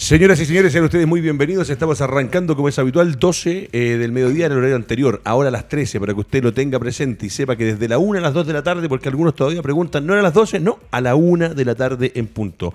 Señoras y señores, sean ustedes muy bienvenidos. Estamos arrancando, como es habitual, 12 eh, del mediodía en el horario anterior, ahora a las 13, para que usted lo tenga presente y sepa que desde la 1 a las 2 de la tarde, porque algunos todavía preguntan, ¿no a las 12? No, a la 1 de la tarde en punto.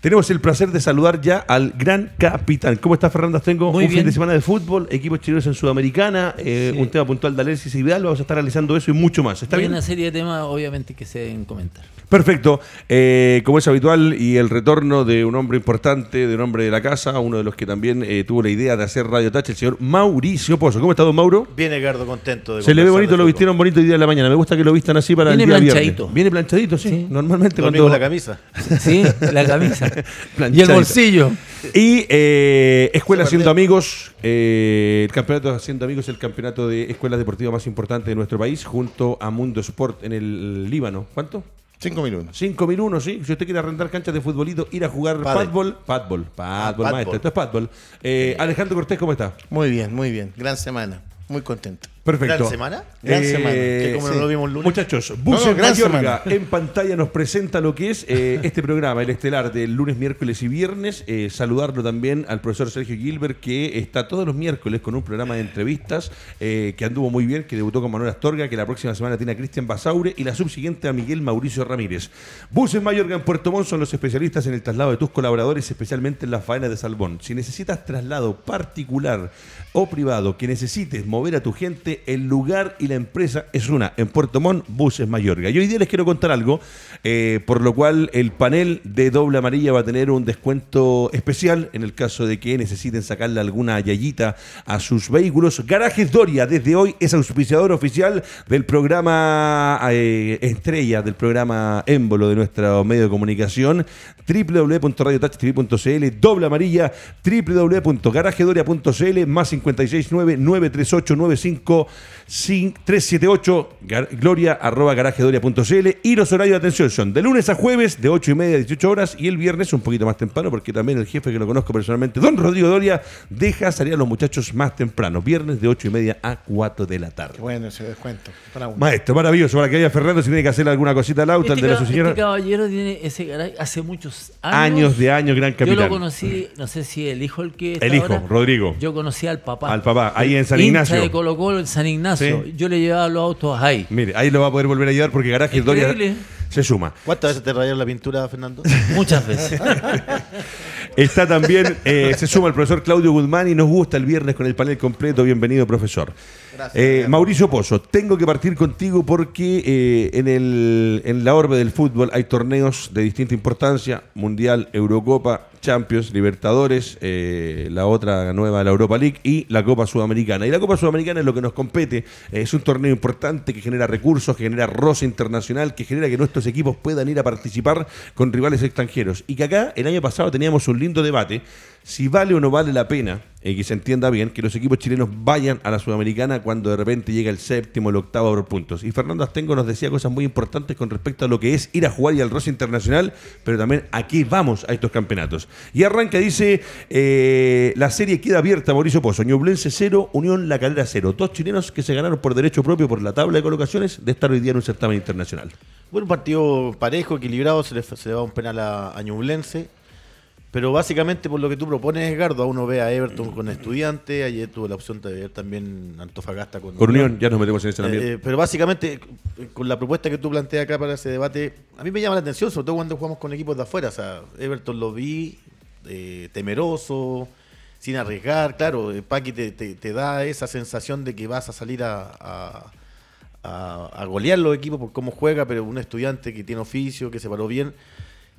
Tenemos el placer de saludar ya al gran capitán. ¿Cómo está Fernando Tengo Muy un fin de semana de fútbol, equipos chilenos en Sudamericana, eh, Sí. un tema puntual de Alexis y Vidal. Vamos a estar analizando eso y mucho más. ¿Está Hay bien? una serie de temas, obviamente, que se deben comentar. Perfecto. Eh, como es habitual, y el retorno de un hombre importante, de un hombre de la casa, uno de los que también eh, tuvo la idea de hacer Radio Touch, el señor Mauricio Pozo. ¿Cómo está, don Mauro? Bien, Edgardo, contento de Se le ve bonito, lo vistieron bonito hoy día de la mañana. Me gusta que lo vistan así para Viene el día planchadito. viernes. Viene planchadito, sí. Sí. Normalmente Dormí cuando... con la camisa. Sí, la camisa. y el bolsillo. Y eh, Escuela Haciendo. Amigos, eh, el campeonato de Haciendo Amigos es el campeonato de escuelas deportivas más importante de nuestro país, junto a Mundo Sport en el Líbano. ¿Cuánto? Cinco minutos. 5001, sí. Si usted quiere arrendar canchas de futbolito, ir a jugar Padel. padbol, padbol, padbol, Ah, maestro. padbol. Esto es padbol. Eh, Alejandro Cortés, ¿cómo está? Muy bien, muy bien. Gran semana. Muy contento. Perfecto. ¿Gran semana? Gran semana. Que como no sí. lo vimos el lunes. Muchachos, Buses no, Mayorga en pantalla nos presenta lo que es eh, este programa, el estelar del lunes, miércoles y viernes. Eh, saludarlo también al profesor Sergio Gilbert, que está todos los miércoles con un programa de entrevistas eh, que anduvo muy bien, que debutó con Manuel Astorga, que la próxima semana tiene a Cristian Basaure y la subsiguiente a Miguel Mauricio Ramírez. Buses Mayorga en Puerto Montt son los especialistas en el traslado de tus colaboradores, especialmente en las faenas de Salbón. Si necesitas traslado particular o privado que necesites mover a tu gente, el lugar y la empresa es una, en Puerto Montt, Buses Mayorga. Y hoy día les quiero contar algo, eh, por lo cual el panel de doble amarilla va a tener un descuento especial en el caso de que necesiten sacarle alguna yayita a sus vehículos. Garajes Doria, desde hoy es auspiciador oficial del programa eh, estrella, del programa émbolo de nuestro medio de comunicación, www.radiotouchtv.cl, doble amarilla, www.garajedoria.cl, más 569-938-95-378, gar- gloria arroba garajedoria.cl y los horarios de atención son de lunes a jueves de 8 y media a 18 horas y el viernes un poquito más temprano porque también el jefe que lo conozco personalmente, don Rodrigo Doria, deja salir a los muchachos más temprano, viernes de 8 y media a 4 de la tarde. Qué bueno ese descuento. Para uno. Maestro, maravilloso, para que haya Fernando si tiene que hacer alguna cosita al auto, Este, el de la su señora. este caballero tiene ese garaje hace muchos años. Años de años, gran Yo capitán. lo conocí, no sé si el hijo el que está El hijo, ahora. Rodrigo. Yo conocí al papá. Al papá, ahí en San Hincha Ignacio. de Colo Colo en San Ignacio. Sí. Yo le llevaba los autos ahí. Mire, ahí lo va a poder volver a llevar porque Garaje Doria se suma. ¿Cuántas veces te rayaron la pintura, Fernando? Muchas veces. Está también, eh, se suma el profesor Claudio Guzmán y nos gusta el viernes con el panel completo. Bienvenido, profesor. Gracias, Eh. Mauricio Pozo, tengo que partir contigo porque eh, en, el, en la orbe del fútbol hay torneos de distinta importancia, Mundial, Eurocopa, Champions, Libertadores, eh, la otra nueva, la Europa League y la Copa Sudamericana. Y la Copa Sudamericana es lo que nos compete, eh, es un torneo importante que genera recursos, que genera roce internacional, que genera que nuestros equipos puedan ir a participar con rivales extranjeros. Y que acá el año pasado teníamos un lindo debate si vale o no vale la pena, y que se entienda bien, que los equipos chilenos vayan a la Sudamericana cuando de repente llega el séptimo, el octavo por puntos. Y Fernando Astengo nos decía cosas muy importantes con respecto a lo que es ir a jugar y al roce internacional, pero también a qué vamos a estos campeonatos. Y arranca, dice, eh, la serie queda abierta, Mauricio Pozo, Ñublense 0, Unión La Calera 0. Dos chilenos que se ganaron por derecho propio por la tabla de colocaciones de estar hoy día en un certamen internacional. Bueno, un partido parejo, equilibrado, se le, se le va un penal a, a Ñublense. Pero básicamente por lo que tú propones, Edgardo, a uno ve a Everton con estudiante, ayer tuvo la opción de ver también Antofagasta con, Con Unión, ya nos metemos en ese Eh, ambiente. eh, pero básicamente, eh, con la propuesta que tú planteas acá para ese debate, a mí me llama la atención, sobre todo cuando jugamos con equipos de afuera. O sea, Everton lo vi eh, temeroso, sin arriesgar. Claro, eh, Paqui te, te- te da esa sensación de que vas a salir a, a, a- a golear los equipos por cómo juega, pero un estudiante que tiene oficio, que se paró bien.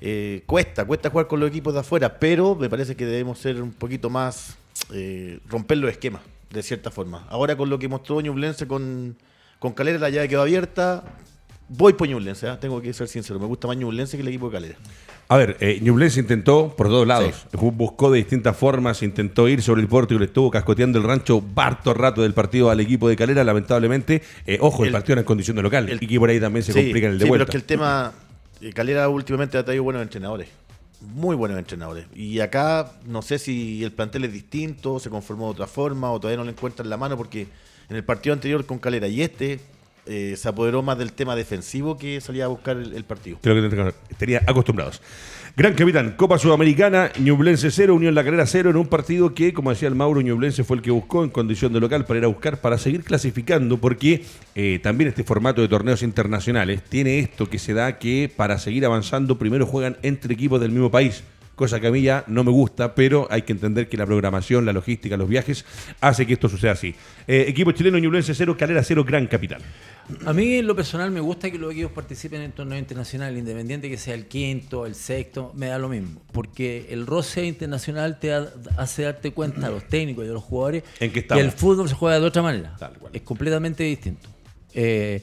Eh, cuesta, cuesta jugar con los equipos de afuera, pero me parece que debemos ser un poquito más, eh, romper los esquemas, de cierta forma. Ahora con lo que mostró Ñublense con, con Calera, la llave quedó abierta. Voy por Ñublense, ¿ah? tengo que ser sincero. Me gusta más Ñublense que el equipo de Calera. A ver, eh, Ñublense intentó por todos lados. Buscó de distintas formas, intentó ir sobre el puerto y le estuvo cascoteando el rancho harto rato del partido al equipo de Calera, lamentablemente. eh, ojo, el, El- partido era en condición de local. el- y que por ahí también se Sí, complica en el de sí, pero es que el tema, eh, Calera últimamente ha traído buenos entrenadores. Muy buenos entrenadores. Y acá no sé si el plantel es distinto, se conformó de otra forma o todavía no le encuentran la mano porque en el partido anterior con Calera y este eh, se apoderó más del tema defensivo que salía a buscar el, partido. Creo que acostumbrados. Gran capitán, Copa Sudamericana, Ñublense 0, Unión La Calera 0 en un partido que, como decía el Mauro, Ñublense fue el que buscó en condición de local para ir a buscar, para seguir clasificando, porque eh, también este formato de torneos internacionales tiene esto que se da que para seguir avanzando primero juegan entre equipos del mismo país. Cosa que a mí ya no me gusta, pero hay que entender que la programación, la logística, los viajes hace que esto suceda así. Eh, equipo chileno Ñublense 0, Calera 0, Gran Capital. A mí en lo personal me gusta que los equipos participen en torneos internacionales, independiente que sea el quinto, el sexto, me da lo mismo. Porque el roce internacional te ha- hace darte cuenta a los técnicos y a los jugadores En que el fútbol se juega de otra manera. Tal cual. Es completamente distinto. Eh,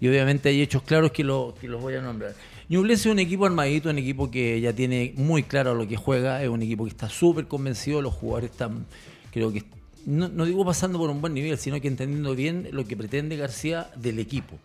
y obviamente hay hechos claros que, lo- que los voy a nombrar. Ñublense es un equipo armadito, un equipo que ya tiene muy claro lo que juega, es un equipo que está súper convencido, los jugadores están, creo que, no, no digo pasando por un buen nivel, sino que entendiendo bien lo que pretende García del equipo.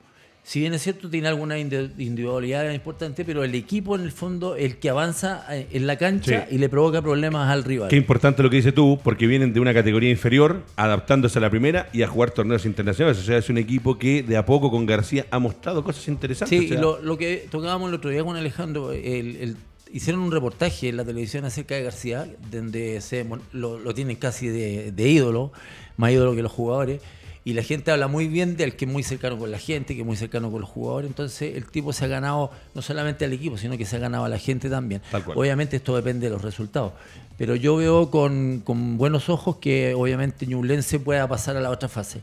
Si bien es cierto, tiene alguna indi- individualidad importante, pero el equipo en el fondo el que avanza eh, en la cancha Sí. y le provoca problemas al rival. Qué importante lo que dices tú, porque vienen de una categoría inferior, adaptándose a la primera y a jugar torneos internacionales. O sea, es un equipo que de a poco con García ha mostrado cosas interesantes. Sí, O sea, y lo, lo que tocábamos el otro día con Alejandro, el- el- hicieron un reportaje en la televisión acerca de García, donde se, lo, lo tienen casi de, de ídolo, más ídolo que los jugadores, y la gente habla muy bien del que es muy cercano con la gente, que es muy cercano con los jugadores, entonces el tipo se ha ganado no solamente al equipo, sino que se ha ganado a la gente también. Obviamente esto depende de los resultados, pero yo veo con, con buenos ojos que obviamente Ñublense pueda pasar a la otra fase.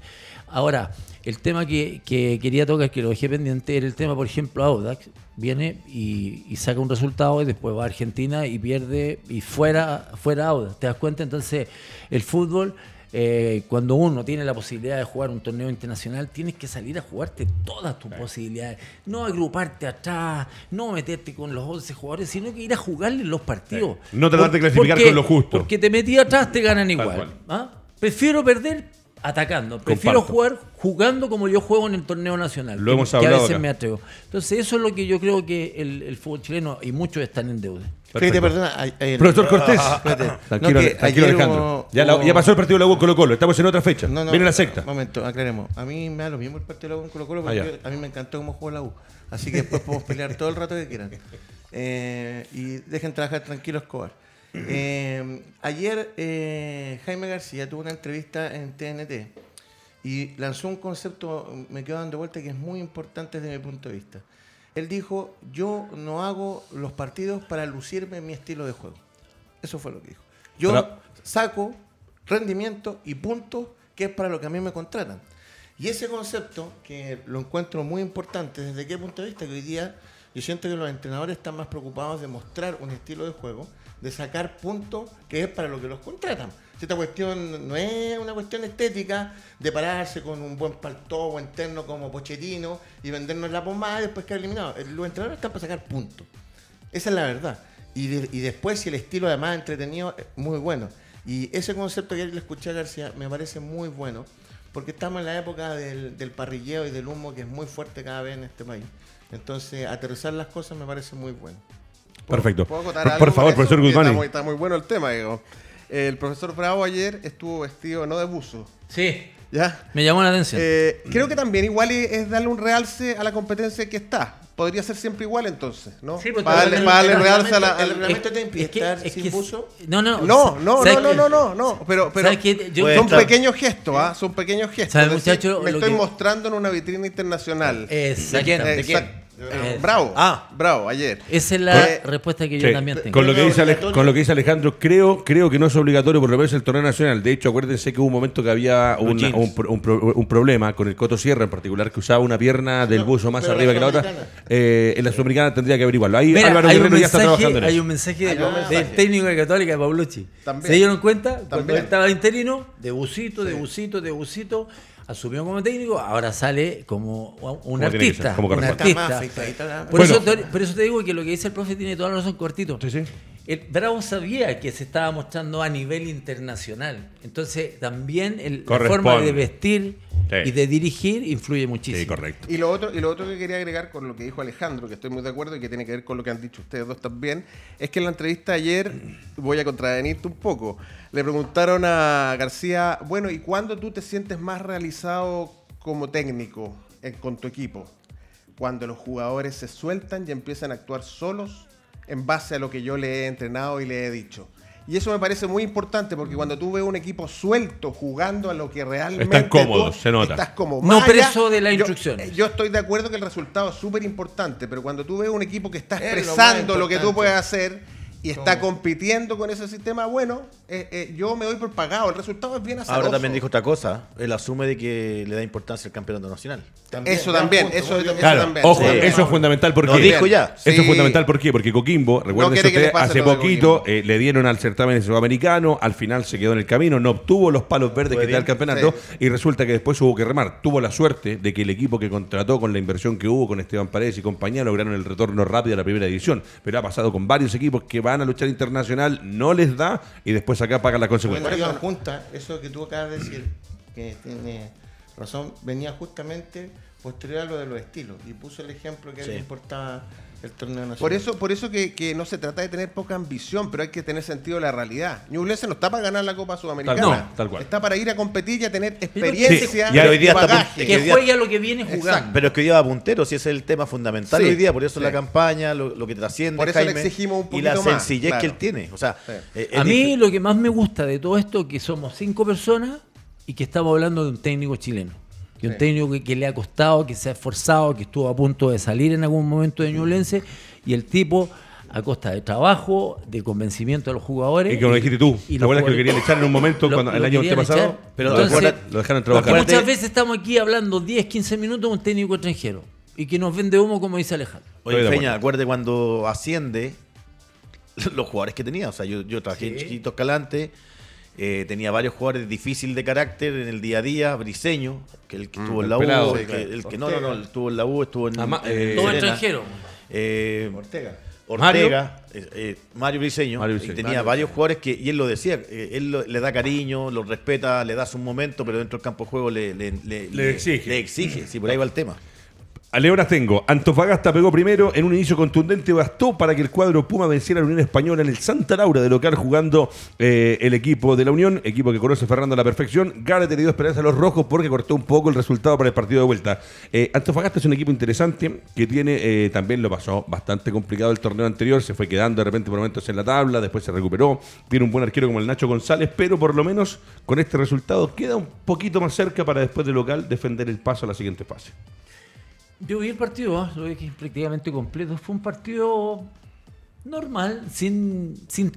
Ahora, el tema que, que quería tocar, que lo dejé pendiente, era el tema, por ejemplo, Audax viene y, y saca un resultado y después va a Argentina y pierde y fuera, fuera Audax. ¿Te das cuenta? Entonces, el fútbol, eh, cuando uno tiene la posibilidad de jugar un torneo internacional, tienes que salir a jugarte todas tus posibilidades. No agruparte atrás, no meterte con los 11 jugadores, sino que ir a jugarle los partidos. No tratar de clasificar porque- con lo justo. Porque te metí atrás, te ganan igual. ¿ah? Prefiero perder atacando. Prefiero Comparto. jugar jugando como yo juego en el torneo nacional. Lo que- hemos que hablado a veces acá. me atrevo. Entonces, eso es lo que yo creo que el, el fútbol chileno, y muchos están en deuda. Fíjate, perdona. ay- ay- Profesor Cortés. Tranquilo, No, que tranquilo ayer Alejandro. hubo- ya, la- hubo- ya pasó el partido de la U con Colo Colo. Estamos en otra fecha. No, no, Viene la secta. Momento, aclaremos. A mí me da lo mismo el partido de la U con Colo Colo Ah, porque ya. a mí me encantó cómo jugó la U. Así que después podemos pelear todo el rato que quieran. Eh, y dejen trabajar tranquilo Escobar. Eh, ayer eh, Jaime García tuvo una entrevista en TNT y lanzó un concepto, me quedo dando vuelta, que es muy importante desde mi punto de vista. Él dijo, yo no hago los partidos para lucirme en mi estilo de juego. Eso fue lo que dijo. Yo Pero- saco rendimiento y puntos, que es para lo que a mí me contratan. Y ese concepto, que lo encuentro muy importante, ¿desde qué punto de vista? Que hoy día yo siento que los entrenadores están más preocupados de mostrar un estilo de juego, de sacar puntos, que es para lo que los contratan. Esta cuestión no es una cuestión estética de pararse con un buen palto o interno como Pochettino y vendernos la pomada y después quedar eliminado. Los entrenadores están para sacar puntos. Esa es la verdad. Y, y después, si el estilo además entretenido, es muy bueno. Y ese concepto que ayer le escuché a García me parece muy bueno, porque estamos en la época del, del parrilleo y del humo que es muy fuerte cada vez en este país. Entonces, aterrizar las cosas me parece muy bueno. Perfecto. ¿Puedo acotar Por, algo por favor, profesor Está Guzmán. muy, está muy bueno el tema, digo. El profesor Bravo ayer estuvo vestido no de buzo, Sí, ¿ya? me llamó la atención. Eh, creo que también igual es es darle un realce a la competencia que está. Podría ser siempre igual entonces, ¿no? Sí, para darle, el- para darle el realce a la... reglamento- el reglamento te impide Es que- estar es sin que- buzo. No, no, No, no, ¿sabes no, no, no, no, no, pero, pero Puede son pequeños gestos, ¿ah? Son pequeños gestos. ¿Sabe, Es decir, muchacho, me estoy que- mostrando en una vitrina internacional. Exactamente. ¿De quién? Exact- Eh, Bravo. Ah. bravo, ayer. Esa es la Eh, respuesta que yo Sí, también tengo. Con lo, que dice Ale- obligatorio. con lo que dice Alejandro, creo, creo que no es obligatorio por lo menos el torneo nacional. De hecho, acuérdense que hubo un momento que había una- un, pro- un pro- un problema con el Coto Sierra en particular, que usaba una pierna del No, buzo más arriba la que la otra. Eh, en la sudamericana tendría que averiguarlo. Ahí Mira, Álvaro hay, un Guerrero ya está mensaje, trabajando en hay eso. un mensaje Hay del, un mensaje. del técnico de Católica de Paulucci. ¿Se dieron cuenta? Cuando También. él estaba interino, de busito, de busito, de busito, asumió como técnico, ahora sale como un artista. ser, como un más artista. Por, Bueno. eso te, por eso te digo que lo que dice el profe tiene toda la razón cortito. Sí, sí. El Bravo sabía que se estaba mostrando a nivel internacional. Entonces también el- la forma de vestir Sí. y de dirigir influye muchísimo. Sí, correcto. Y lo, otro, y lo otro que quería agregar con lo que dijo Alejandro, que estoy muy de acuerdo y que tiene que ver con lo que han dicho ustedes dos también, es que en la entrevista ayer, voy a contravenirte un poco, le preguntaron a García, bueno, ¿y cuándo tú te sientes más realizado como técnico? eh, con tu equipo? Cuando los jugadores se sueltan y empiezan a actuar solos en base a lo que yo le he entrenado y le he dicho. Y eso me parece muy importante porque cuando tú ves un equipo suelto jugando a lo que realmente. Están cómodos, tú se nota. Estás como No preso de las yo- instrucciones. Yo, estoy de acuerdo que el resultado es súper importante, pero cuando tú ves un equipo que está Es lo expresando lo, que tú puedes hacer y está Como- compitiendo con ese sistema, bueno, eh, eh, yo me doy por pagado. El resultado es bien azaroso. Ahora también dijo otra cosa. Él asume de que le da importancia al campeonato nacional. Eso gran también, punto, eso- eso Claro, también. ojo, Sí. eso es fundamental porque Lo dijo ya. Eso Sí. es fundamental ¿por qué? porque Coquimbo, recuerden usted, pase hace poquito eh, le dieron al certamen sudamericano, al final se quedó en el camino, no obtuvo los palos verdes que te da el campeonato sí. y resulta que después hubo que remar. Tuvo la suerte de que el equipo que contrató con la inversión que hubo con Esteban Paredes y compañía lograron el retorno rápido a la primera división, pero ha pasado con varios equipos que van a luchar internacional, no les da y después acá pagan las Bueno, consecuencias. juntas, eso que tú acabas de decir, que tiene razón, venía justamente posterior a lo de los estilos y puso el ejemplo que Sí. le importaba el torneo nacional. Por eso, por eso que, que no se trata de tener poca ambición, pero hay que tener sentido de la realidad. Ñublense no está para ganar la Copa Sudamericana. Tal cual, tal cual. Está para ir a competir y a tener que- experiencia Sí, y hoy día está bagaje. Que hoy día- juegue a lo que viene jugando. Exacto. Pero es que hoy día va puntero, si ese es el tema fundamental Sí, hoy día, por eso sí. la campaña, lo, lo que trasciende. Por eso le exigimos un Y la poquito más, sencillez claro. que él tiene. O sea, Sí. eh, A mí lo que más me gusta de todo esto es que somos cinco personas y que estamos hablando de un técnico chileno. Y un Sí. técnico que, que le ha costado, que se ha esforzado, que estuvo a punto de salir en algún momento de Ñublense. Y el tipo, a costa de trabajo, de convencimiento de los jugadores. Y como dijiste tú, y ¿te acuerdas que lo querían echar en un momento Lo- cuando el lo año antepasado? echar, pero Entonces, acuérdate- lo dejaron Porque trabajar. muchas veces estamos aquí hablando 10, 15 minutos de un técnico extranjero y que nos vende humo, como dice Alejandro. Oye, Peña, acuerdo. acuerde cuando asciende los jugadores que tenía. O sea, yo, yo trabajé en. Chiquito Escalante, eh, tenía varios jugadores difíciles de carácter en el día a día. Briseño, que el que estuvo en el la U, pelado, el que, claro. el que- no, no, no, el estuvo en la U, estuvo en, Ama- eh, Todo extranjero. Eh, Ortega. Ortega, eh, eh, Mario Briseño, Mario y tenía Mario varios jugadores que, y él lo decía, eh, él lo- le da cariño, los respeta, le da su momento, pero dentro del campo de juego le, le, le- Le exige. Le exige, sí, por ahí va el tema. A Leonas tengo. Antofagasta pegó primero en un inicio contundente. Bastó para que el cuadro Puma venciera a la Unión Española en el Santa Laura de local jugando eh, el equipo de la Unión, equipo que conoce Fernando a la perfección. Gareth le esperanza a los rojos porque cortó un poco el resultado para el partido de vuelta. Eh, Antofagasta es un equipo interesante que tiene, eh, también lo pasó bastante complicado el torneo anterior. Se fue quedando de repente por momentos en la tabla, después se recuperó. Tiene un buen arquero como el Nacho González, pero por lo menos con este resultado queda un poquito más cerca para después de local defender el paso a la siguiente fase. Yo vi el partido, ¿ah? lo vi que prácticamente completo. Fue un partido normal, sin, sin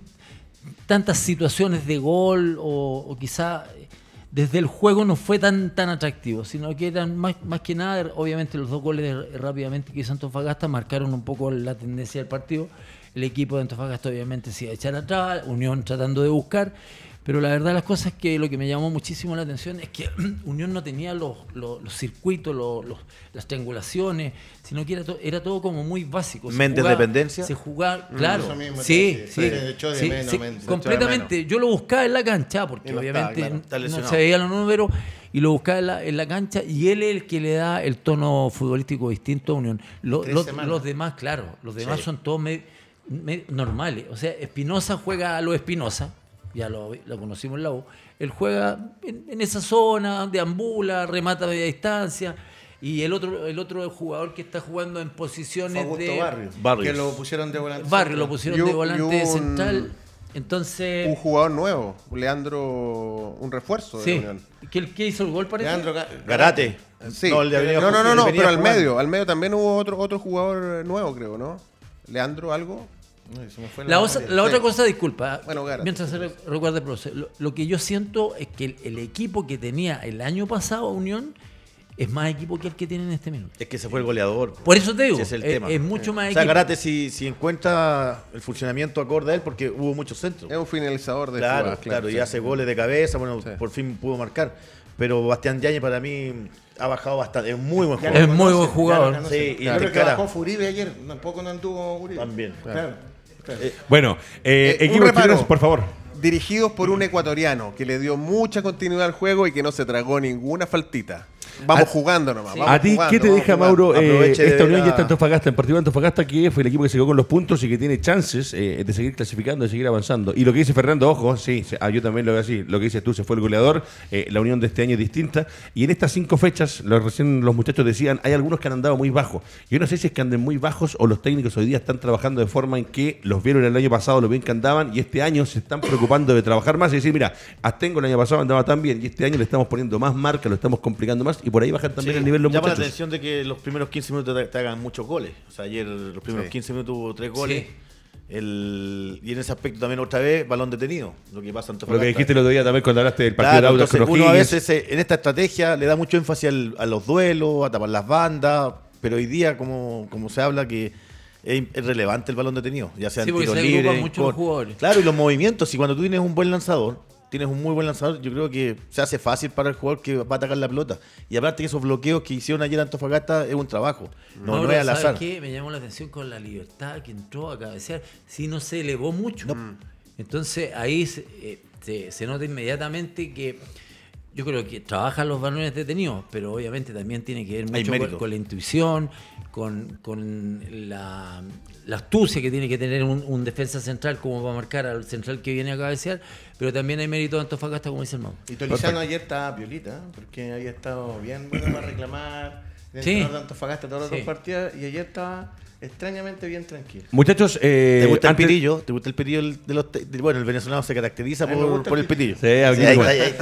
tantas situaciones de gol o, o quizá eh, desde el juego no fue tan, tan atractivo, sino que eran más, más que nada, obviamente los dos goles eh, rápidamente que hizo Antofagasta marcaron un poco la tendencia del partido. El equipo de Antofagasta obviamente se iba a echar atrás, Unión tratando de buscar, pero la verdad las cosas es que lo que me llamó muchísimo la atención es que Unión no tenía los, los- los circuitos, los- los- las triangulaciones, sino que era, to- era todo como muy básico. Se Méndez jugaba- dependencia. Se jugaba, claro. eso mismo te sí, sí, sí, menos sí, Méndez. completamente. Yo lo buscaba en la cancha, porque no obviamente claro, está no se veía los números, y lo buscaba en la, en la cancha, y él es el que le da el tono futbolístico distinto a Unión. Lo- los, los demás, claro, los demás Sí. son todos me- me- normales. O sea, Espinosa juega a lo Espinosa, ya lo, lo conocimos en la U. Él juega en, en esa zona, deambula, remata a media distancia. Y el otro, el otro jugador que está jugando en posiciones Augusto de. Barrios, Barrios. Que lo pusieron de volante. Barrio lo pusieron de volante un- central. Entonces. Un jugador nuevo, Leandro, un refuerzo de sí. la Unión. ¿Qué, hizo el gol parece? Leandro Ga- Garate. Sí. No, el de Avenida no, no, no, no, pero al medio, al medio también hubo otro otro jugador nuevo, creo, ¿no? Leandro algo. Me fue La, osa- memoria. la otra Sí. cosa, disculpa, Bueno, Gara, mientras se re- recuerda el proceso, lo, lo que yo siento es que el, el equipo que tenía el año pasado Unión es más equipo que el que tiene en este minuto. Es que se fue el goleador. Por eso te digo, es el es, tema. es mucho más O sea, equipo. Garate si, si encuentra el funcionamiento acorde a él, porque hubo muchos centros. Es un finalizador de Claro, claro, y hace goles de cabeza, bueno, Sí. por fin pudo marcar. Pero Bastián Yañez para mí ha bajado bastante, es muy buen jugador. Es muy buen jugador. Sí, y que bajó Uribe ayer, tampoco no anduvo Uribe. También. Claro. Claro. Bueno, eh, Eh, reparo. chilenos, por favor. Dirigidos por un ecuatoriano que le dio mucha continuidad al juego y que no se tragó ninguna faltita. Vamos A- jugando nomás. vamos ¿A ti jugando, qué te deja, jugando. Mauro, eh, esta unión la- ya está Antofagasta, en particular Antofagasta, que fue el equipo que se quedó con los puntos y que tiene chances eh, de seguir clasificando, de seguir avanzando? Y lo que dice Fernando, ojo, sí, se- ah, yo también lo veo así, lo que dices tú, se fue el goleador, eh, la unión de este año es distinta. Y en estas cinco fechas, lo, recién los muchachos decían, hay algunos que han andado muy bajos. Yo no sé si es que anden muy bajos o los técnicos hoy día están trabajando de forma en que los vieron el año pasado, lo bien que andaban, y este año se están preocupando de trabajar más y decir, mira, Astengo el año pasado andaba tan bien, y este año le estamos poniendo más marca, lo estamos complicando más, y por ahí bajan también Sí, el nivel los llama la atención de que los primeros 15 minutos te, te hagan muchos goles. O sea, ayer los primeros Sí. 15 minutos hubo tres goles. Sí. El, y en ese aspecto también otra vez, balón detenido. Lo que pasa en Lo que dijiste el otro día también cuando hablaste del partido Claro, de Audax entonces uno a veces eh, en esta estrategia le da mucho énfasis al- a los duelos, a tapar las bandas, pero hoy día como, como se habla que es, es relevante el balón detenido, ya sea Sí, en porque tiro se agrupan libre, en mucho jugadores. Claro, y los movimientos, y cuando tú tienes un buen lanzador, tienes un muy buen lanzador, yo creo que se hace fácil para el jugador que va a atacar la pelota. Y aparte que esos bloqueos que hicieron ayer Antofagasta es un trabajo, no, Mauro, no es al ¿sabes azar. qué? Me llamó la atención con la libertad que entró a cabecear. Si no se elevó mucho. Entonces ahí se, eh, se- se nota inmediatamente que yo creo que trabajan los balones detenidos, pero obviamente también tiene que ver mucho con, con la intuición, con, con la, la astucia que tiene que tener un, un defensa central como va a marcar al central que viene a cabecear, pero también hay mérito de Antofagasta, como dice el Mau. Y Tolizano ayer estaba violita, porque había estado bien bueno para reclamar. Sí. Sí. de Antofagasta todos los Sí. dos partidos y ayer estaba extrañamente bien tranquilo. Muchachos, eh, ¿Te gusta antes- el pitillo? ¿Te gusta el de los te- bueno, el venezolano se caracteriza me por, gusta por el el pitillo. Sí, aquí ahí ahí.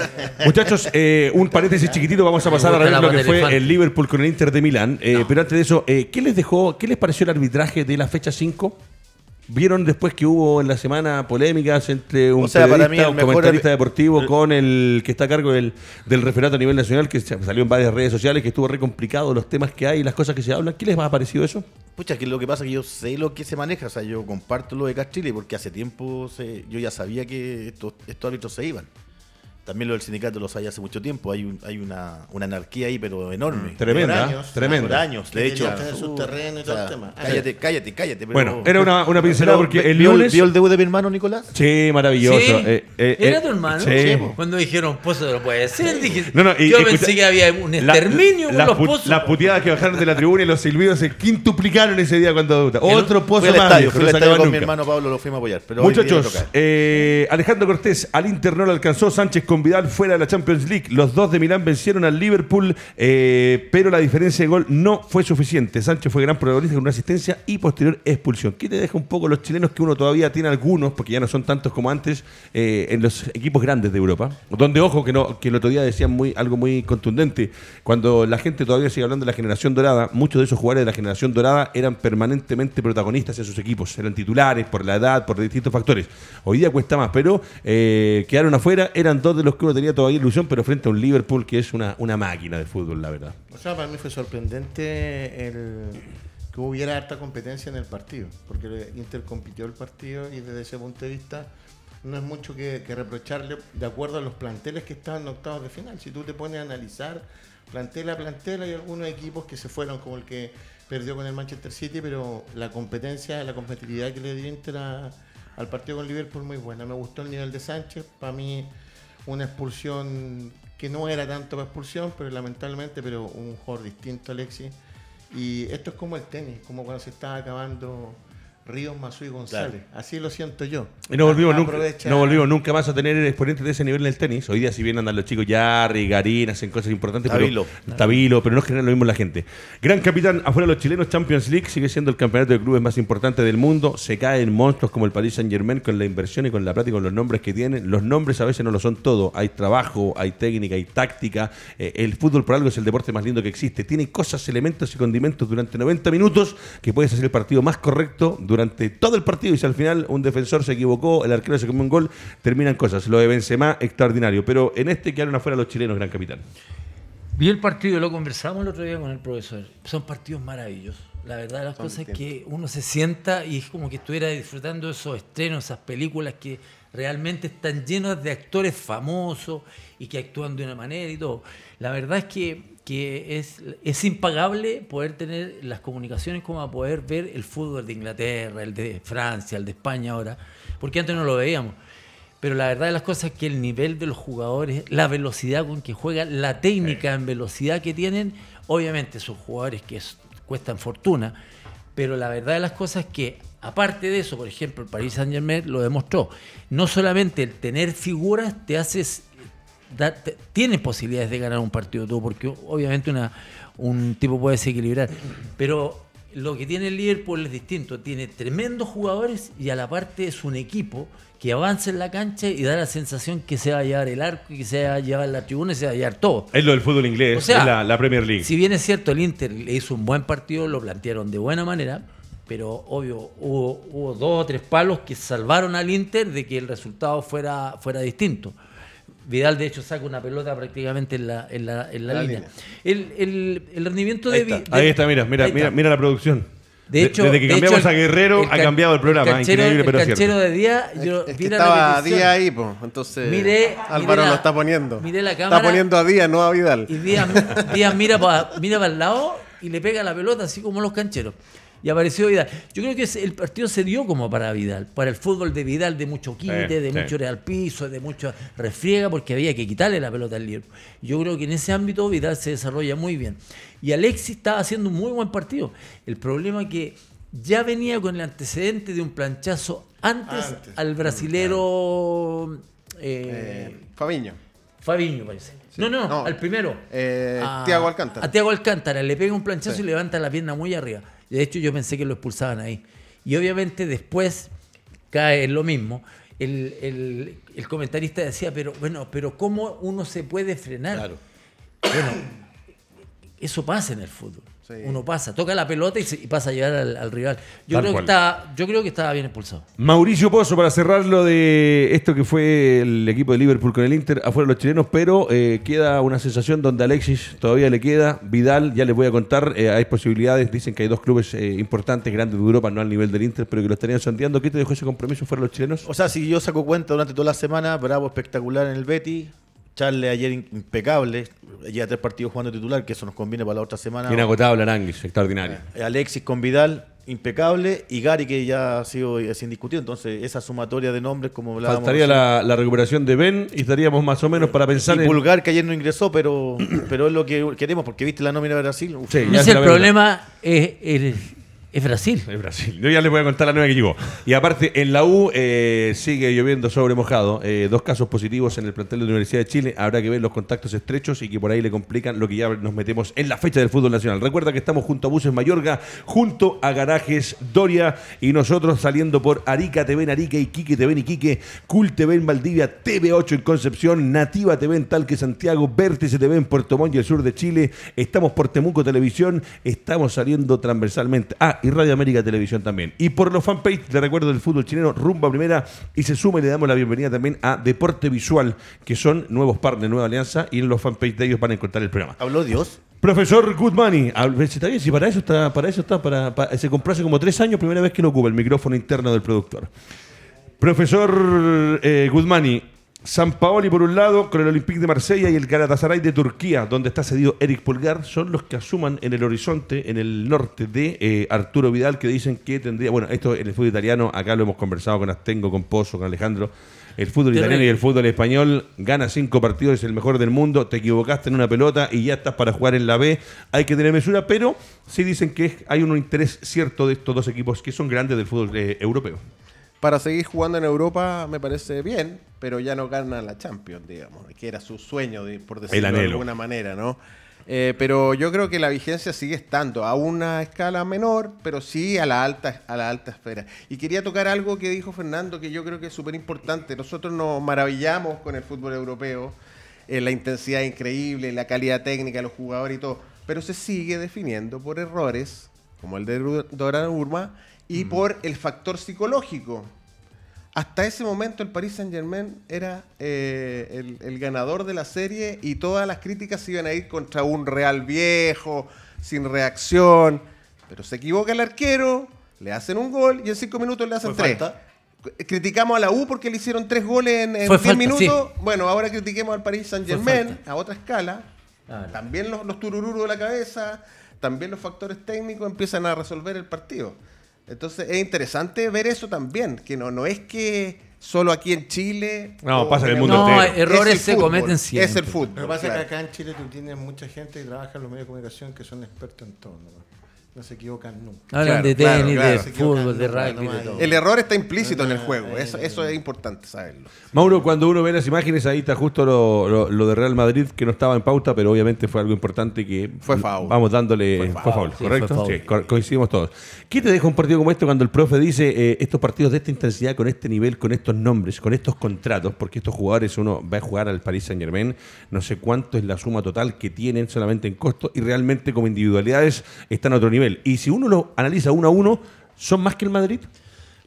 Muchachos, eh, un paréntesis chiquitito, vamos a pasar a ver lo que fue elefante. el Liverpool con el Inter de Milán. Eh, Pero antes de eso, eh, ¿qué les dejó, qué les pareció el arbitraje de la fecha 5? ¿Vieron después que hubo en la semana polémicas entre un O sea, para periodista, mí el un mejor comentarista deportivo con el que está a cargo del, del referato a nivel nacional, que salió en varias redes sociales, que estuvo re complicado los temas que hay y las cosas que se hablan? ¿Qué les ha parecido eso? Pucha, que lo que pasa es que yo sé lo que se maneja, o sea, yo comparto lo de Castrile porque hace tiempo se- yo ya sabía que estos, estos árbitros se iban. También lo del sindicato lo sabía hace mucho tiempo, hay, un- hay una, una anarquía ahí, pero enorme. Tremenda, Por años, Por tremenda. años, Que de hecho. querían tener su terreno y todo el tema. Cállate, cállate, cállate. Pero, Bueno, era una, una pincelada porque el ¿vio, lunes... ¿Vio el debut de mi hermano Nicolás? Sí, maravilloso. Sí. Eh, eh, ¿Era eh, tu hermano? Sí. Cuando dijeron pozos no puede ser, dije, No, no, y- yo y pensé escucha- que había un La- exterminio con las los pozos. Las puteadas que bajaron de la tribuna y los silbidos se quintuplicaron ese día cuando debuta. Otro pozo más. estadio, se estadio con mi hermano Pablo, lo fuimos a apoyar. Muchachos, eh, Alejandro Cortés, al Inter no le alcanzó, Sánchez con Vidal fuera de la Champions League. Los dos de Milán vencieron al Liverpool, eh, pero la diferencia de gol no fue suficiente. Sánchez fue gran protagonista con una asistencia y posterior expulsión. ¿Qué te deja un poco los chilenos que uno todavía tiene algunos, porque ya no son tantos como antes, eh, en los equipos grandes de Europa? Donde, ojo, que, el otro día decían muy, algo muy contundente. Cuando la gente todavía sigue hablando de la generación dorada, muchos de esos jugadores de la generación dorada eran permanentemente protagonistas en sus equipos. Eran titulares por la edad, por distintos factores. Hoy día cuesta más, pero eh, quedaron afuera. Eran dos de los que uno tenía todavía ilusión, pero frente a un Liverpool que es una, una máquina de fútbol, la verdad. O sea, para mí fue sorprendente que hubiera harta competencia en el partido, porque Inter compitió el partido y desde ese punto de vista no es mucho que, que reprocharle de acuerdo a los planteles que estaban en octavos de final. Si tú te pones a analizar plantel a plantel, hay algunos equipos que se fueron como el que perdió con el Manchester City, pero la competencia, la competitividad que le dio Inter a- al partido con Liverpool muy buena. Me gustó el nivel de Sánchez, para mí una expulsión que no era tanto para expulsión, pero lamentablemente, pero un jugador distinto, Alexis. Y esto es como el tenis, como cuando se estaba acabando Ríos, Mazú y González. Así lo siento yo. Y no volvimos, nunca, Aprovecha- no volvimos nunca más a tener exponentes de ese nivel en el tenis. Hoy día, si bien andan los chicos Yarri, Garín, hacen cosas importantes, Tabilo. pero Tabilo, pero no genera lo mismo la gente. Gran capitán, afuera los chilenos, Champions League sigue siendo el campeonato de clubes más importante del mundo. Se caen monstruos como el Paris Saint Germain con la inversión y con la plata y con los nombres que tienen. Los nombres a veces no lo son todo. Hay trabajo, hay técnica, hay táctica. Eh, el fútbol por algo es el deporte más lindo que existe. Tiene cosas, elementos y condimentos durante 90 minutos que puedes hacer el partido más correcto durante todo el partido y si al final un defensor se equivocó, el arquero se comió un gol, terminan cosas. Lo de Benzema, extraordinario. Pero en este quedaron afuera los chilenos, gran capitán. Vi el partido, lo conversamos el otro día con el profesor. Son partidos maravillosos. La verdad de las cosas es que uno se sienta y es como que estuviera disfrutando de esos estrenos, esas películas que realmente están llenas de actores famosos y que actúan de una manera y todo. La verdad es que, que es, es impagable poder tener las comunicaciones como a poder ver el fútbol de Inglaterra, el de Francia, el de España ahora, porque antes no lo veíamos. pero la verdad de las cosas es que el nivel de los jugadores, la velocidad con que juegan, la técnica en velocidad que tienen, obviamente son jugadores que es- cuestan fortuna, pero la verdad de las cosas es que, aparte de eso, por ejemplo, el Paris Saint Germain lo demostró, no solamente el tener figuras te haces, da- tienes posibilidades de ganar un partido tú, porque obviamente una, un tipo puede desequilibrar, pero lo que tiene el Liverpool es distinto, tiene tremendos jugadores y a la parte es un equipo que avanza en la cancha y da la sensación que se va a llevar el arco y que se va a llevar la tribuna y se va a llevar todo. Es lo del fútbol inglés, O sea, es la, la Premier League. Si bien es cierto, el Inter le hizo un buen partido, lo plantearon de buena manera, pero obvio, hubo, hubo dos o tres palos que salvaron al Inter de que el resultado fuera, fuera distinto. Vidal, de hecho, saca una pelota prácticamente en la, en la, en la La línea. línea. El, el- el rendimiento Ahí de, está. De- Ahí está, mira, mira, ahí mira, está. mira la producción. De hecho, desde que de cambiamos hecho, a Guerrero, ha cambiado el programa. canchero, Increíble, pero el canchero cierto. de día, yo es vi que estaba. Díaz ahí, pues. Entonces, Miré- Álvaro miré la- lo está poniendo. miré la Está cámara. poniendo a Díaz, no a Vidal. Y Díaz, Díaz mira para mira pa el lado y le pega la pelota así como los cancheros. Y apareció Vidal. Yo creo que el partido se dio como para Vidal, para el fútbol de Vidal, de mucho quite, Sí, de sí. mucho al piso, de mucho refriega, porque había que quitarle la pelota al Liverpool. Yo creo que en ese ámbito Vidal se desarrolla muy bien. Y Alexis estaba haciendo un muy buen partido. El problema es que ya venía con el antecedente de un planchazo antes, Antes. al brasilero eh, Eh, Fabiño. Fabiño, parece. No, no, No. al primero. Eh, A- Thiago Alcántara. A Tiago Alcántara le pega un planchazo Sí. y levanta la pierna muy arriba. De hecho, yo pensé que lo expulsaban ahí. Y obviamente después cae en lo mismo. El, el- el comentarista decía, pero bueno, pero ¿cómo uno se puede frenar? Claro. Bueno, eso pasa en el fútbol. Sí. Uno pasa, toca la pelota y, se- y pasa a llegar al, al rival. Yo Tal creo, que estaba, yo creo que estaba bien expulsado. Mauricio Pozo, para cerrar lo de esto que fue el equipo de Liverpool con el Inter, afuera los chilenos, pero eh, queda una sensación donde Alexis todavía le queda, Vidal, ya les voy a contar, eh, hay posibilidades, dicen que hay dos clubes eh, importantes, grandes de Europa, no al nivel del Inter, pero que lo estarían sondeando. ¿Qué te dejó ese compromiso fuera los chilenos? O sea, si yo saco cuenta durante toda la semana, Bravo espectacular en el Betty, Charles ayer impecable, lleva tres partidos jugando titular, que eso nos conviene para la otra semana. Inagotable Aranguis, extraordinario. Eh, Alexis con Vidal, impecable, y Gary que ya ha sido es indiscutido. Entonces, esa sumatoria de nombres, como hablábamos Faltaría la, la recuperación de Ben y estaríamos más o menos para pensar y en... Pulgar que ayer no ingresó, pero, pero es lo que queremos, porque viste la nómina de Brasil. Uf, Sí, No ya sé, se el problema es, es- es Brasil. Es Brasil. Yo ya les voy a contar la nueva que llegó. Y aparte, en la U eh, sigue lloviendo sobre mojado. Eh, dos casos positivos en el plantel de la Universidad de Chile. Habrá que ver los contactos estrechos y que por ahí le complican lo que ya nos metemos en la fecha del fútbol nacional. Recuerda que estamos junto a Buses Mayorga, junto a Garajes Doria y nosotros saliendo por Arica TV en Arica, Iquique TV en Iquique, Cool TV en Valdivia, TV8 en Concepción, Nativa TV en Talque Santiago, Vértice TV en Puerto Montt y el sur de Chile. Estamos por Temuco Televisión, estamos saliendo transversalmente. Ah, y Radio América Televisión también. Y por los fanpage, le recuerdo del fútbol chileno, rumba primera y se suma y le damos la bienvenida también a Deporte Visual, que son nuevos partners, nueva alianza, y en los fanpage de ellos van a encontrar el programa. Habló Dios. Profesor Goodmani, está bien, si para eso está, para eso está, para, para- se compró hace como tres años, primera vez que lo ocupa el micrófono interno del productor. Profesor eh, Guzmani, San Paoli por un lado, con el Olympique de Marsella y el Galatasaray de Turquía, donde está cedido Eric Pulgar, son los que asuman en el horizonte, en el norte de eh, Arturo Vidal, que dicen que tendría, bueno, esto en el fútbol italiano, acá lo hemos conversado con Astengo, con Pozo, con Alejandro, el fútbol italiano y el fútbol español gana cinco partidos, es el mejor del mundo, te equivocaste en una pelota y ya estás para jugar en la B, hay que tener mesura, pero sí dicen que hay un interés cierto de estos dos equipos que son grandes del fútbol eh, europeo. Para seguir jugando en Europa me parece bien, pero ya no gana la Champions, digamos, que era su sueño, de- por decirlo de alguna manera, ¿no? Eh, pero yo creo que la vigencia sigue estando a una escala menor, pero sí a la alta, a la alta esfera. Y quería tocar algo que dijo Fernando, que yo creo que es súper importante. Nosotros nos maravillamos con el fútbol europeo, eh, la intensidad increíble, la calidad técnica de los jugadores y todo, pero se sigue definiendo por errores, como el de Ru- Donnarumma, y por el factor psicológico. Hasta ese momento el Paris Saint Germain era eh, el, el ganador de la serie y todas las críticas se iban a ir contra un Real viejo, sin reacción. Pero se equivoca el arquero, le hacen un gol y en cinco minutos le hacen Fue tres. falta. Criticamos a la U porque le hicieron tres goles en, en Fue 10 falta, minutos. Bueno, ahora critiquemos al Paris Saint Germain a otra escala. Ah, no. También los, los turururos de la cabeza, también los factores técnicos empiezan a resolver el partido. Entonces es interesante ver eso también, que no, no es que solo aquí en Chile. No, pasa en el mundo. No, entero. errores Es se fútbol, cometen Es siempre. el fútbol. Lo que pasa es claro. que acá en Chile tú tienes mucha gente que trabaja en los medios de comunicación que son expertos en todo. ¿no? No se equivocan nunca. Hablan Claro, de tenis, claro. de fútbol, de rugby, de todo. El error está implícito en el juego. Eso, eso es importante saberlo. Mauro, cuando uno ve las imágenes, ahí está justo lo, lo- lo de Real Madrid, que no estaba en pauta, pero obviamente fue algo importante que Fue foul. vamos dándole. Fue Fue foul. foul, Sí, ¿correcto? fue foul. Sí, co- coincidimos todos. ¿Qué te deja un partido como este cuando el profe dice eh, estos partidos de esta intensidad, con este nivel, con estos nombres, con estos contratos? Porque estos jugadores, uno va a jugar al Paris Saint Germain, no sé cuánto es la suma total que tienen solamente en costo y realmente como individualidades están a otro nivel. Y si uno lo analiza uno a uno, ¿son más que el Madrid?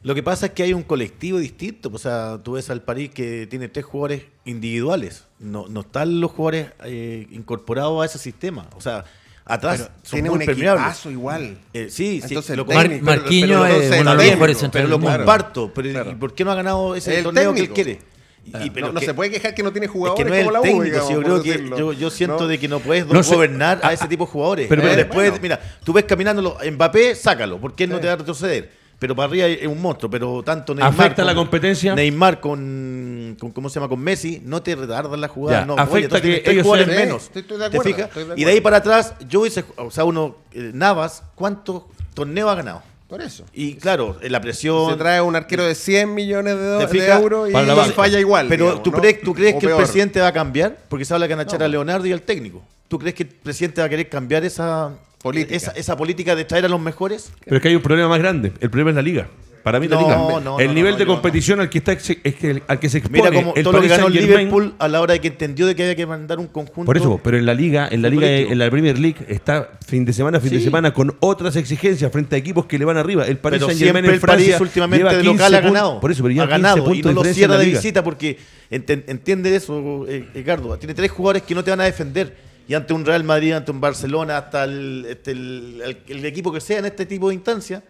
Lo que pasa es que hay un colectivo distinto. O sea, tú ves al París que tiene tres jugadores individuales. No, no están los jugadores eh, incorporados a ese sistema. O sea, atrás Pero son tiene muy un permeables. equipazo igual. Eh, sí, sí. Entonces, lo Mar- Marquinhos es uno de los mejores pero lo comparto. Pero Claro. ¿y por qué no ha ganado ese El torneo que él técnico. Y- Ah, pero no, no que- se puede quejar que no tiene es jugadores que no es el la U, técnico, digamos, yo creo que yo, yo siento ¿No? de que no puedes No sé. gobernar a ese tipo de jugadores. Pero- Pero, pero- después, bueno. mira, tú ves caminándolo, Mbappé, sácalo, porque él no te va a retroceder. Pero para arriba es un monstruo, pero tanto Neymar ¿Afecta con- la competencia? Neymar con, con- ¿cómo se llama? Con Messi, no te retardan la jugada. Ya, no, afecta oye, entonces que ellos jugadores sean- menos. Sí, estoy de ¿Te acuerdo, fijas? estoy de Y de ahí acuerdo. para atrás, yo hice, o sea, uno, eh, Navas, ¿cuántos torneos ha ganado? Por eso. Y claro, eh, la presión. Se trae un arquero de 100 millones de, do- ¿Te de euros y falla igual. Pero digamos, ¿tú, ¿no? crees, ¿tú crees O que el presidente va a cambiar? Porque se habla que van a echar a Leonardo y al técnico. ¿Tú crees que el presidente va a querer cambiar esa Política. esa, esa política de traer a los mejores? Pero es que hay un problema más grande. El problema es la liga. Para mí No, liga. no, el no, nivel no, de no. competición al que está ex- es que, al que se expone Mira como el todo lo que ganó. Liverpool a la hora de que entendió de que había que mandar un conjunto. Por eso, pero en la liga, en la liga, en la Premier League está fin de semana, fin de semana con otras exigencias frente a equipos que le van arriba. El Paris pero Saint Germain en el Francia París últimamente lleva de 15 local ha ganado. Por eso, pero ha 15 ganado y no lo cierra de visita porque entiende eso, eh, Ricardo. Tiene tres jugadores que no te van a defender. Y ante un Real Madrid, ante un Barcelona, hasta el, este, el, el- el equipo que sea en este tipo de instancia,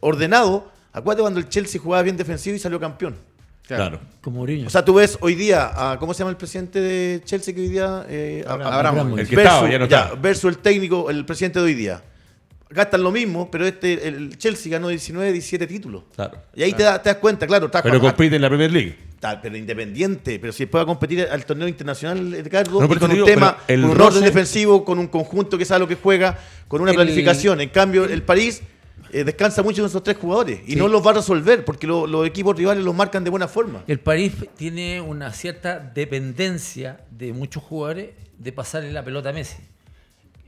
ordenado. Acuérdate cuando el Chelsea jugaba bien defensivo y salió campeón. Claro. Como Mourinho. O sea, tú ves hoy día, a, ¿cómo se llama el presidente de Chelsea que hoy día? Eh, a- a- Abramovich. El que estaba, ya no está. versus el técnico, el presidente de hoy día. Gastan lo mismo, pero este el Chelsea ganó 19, 17 títulos. Claro. Y ahí te, das- te das cuenta, claro. Está Pero compite en la Premier League. Tal, pero independiente, pero si después va a competir al torneo internacional, Edgardo, No, con un digo, tema, el con un orden defensivo, con un conjunto que sabe lo que juega, con una El- planificación. En cambio, el París eh, descansa mucho en esos tres jugadores y Sí. no los va a resolver porque lo- los equipos rivales los marcan de buena forma. El París tiene una cierta dependencia de muchos jugadores de pasarle la pelota a Messi.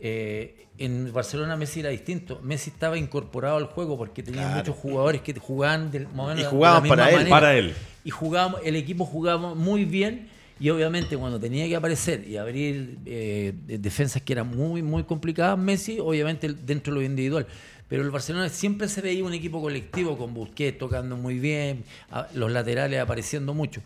Eh, en Barcelona Messi era distinto. Messi estaba incorporado al juego porque tenía Claro. muchos jugadores que jugaban del más o menos Y de jugaban la misma para él. manera. Para él. Y jugábamos, el equipo jugaba muy bien y obviamente cuando tenía que aparecer y abrir eh, de- defensas que eran muy muy complicadas, Messi obviamente dentro de lo individual. Pero el Barcelona siempre se veía un equipo colectivo con Busquets tocando muy bien, los laterales apareciendo mucho.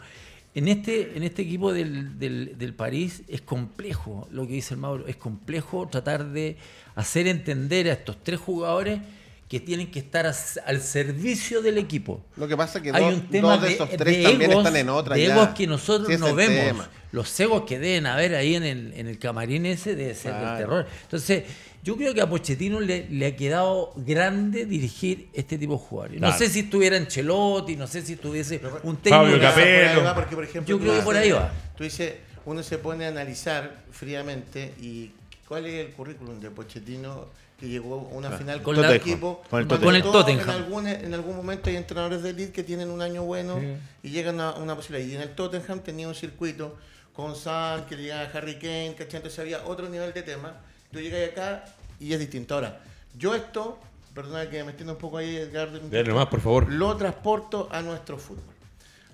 En este, en este equipo del, del París es complejo, lo que dice el Mauro, es complejo tratar de hacer entender a estos tres jugadores que tienen que estar al servicio del equipo. Lo que pasa es que Hay dos, un tema dos de de, esos de tres también egos, están en otra. de ya. egos que nosotros Sí, no vemos. tema. Los egos que deben haber ahí en el, en el camarín ese debe ser del Claro. terror. Entonces, yo creo que a Pochettino le, le ha quedado grande dirigir este tipo de jugadores. No sé si estuviera Ancelotti, no sé si estuviese un Fabio técnico. Capello. Por ahí va, porque, por ejemplo, Yo creo que por ahí va. Tú dices, uno se pone a analizar fríamente y cuál es el currículum de Pochettino que llegó a una final Con el equipo. con el Con Tottenham. En algún, en algún momento hay entrenadores de elite que tienen un año bueno y llegan a una posibilidad. Y en el Tottenham tenía un circuito con San, que llegaba Harry Kane, ¿cachai? Entonces había otro nivel de tema. Tú llegas acá y es distinto. Ahora, yo esto, perdona que me extienda un poco ahí, Edgar. Dale nomás, por favor. Lo transporto a nuestro fútbol.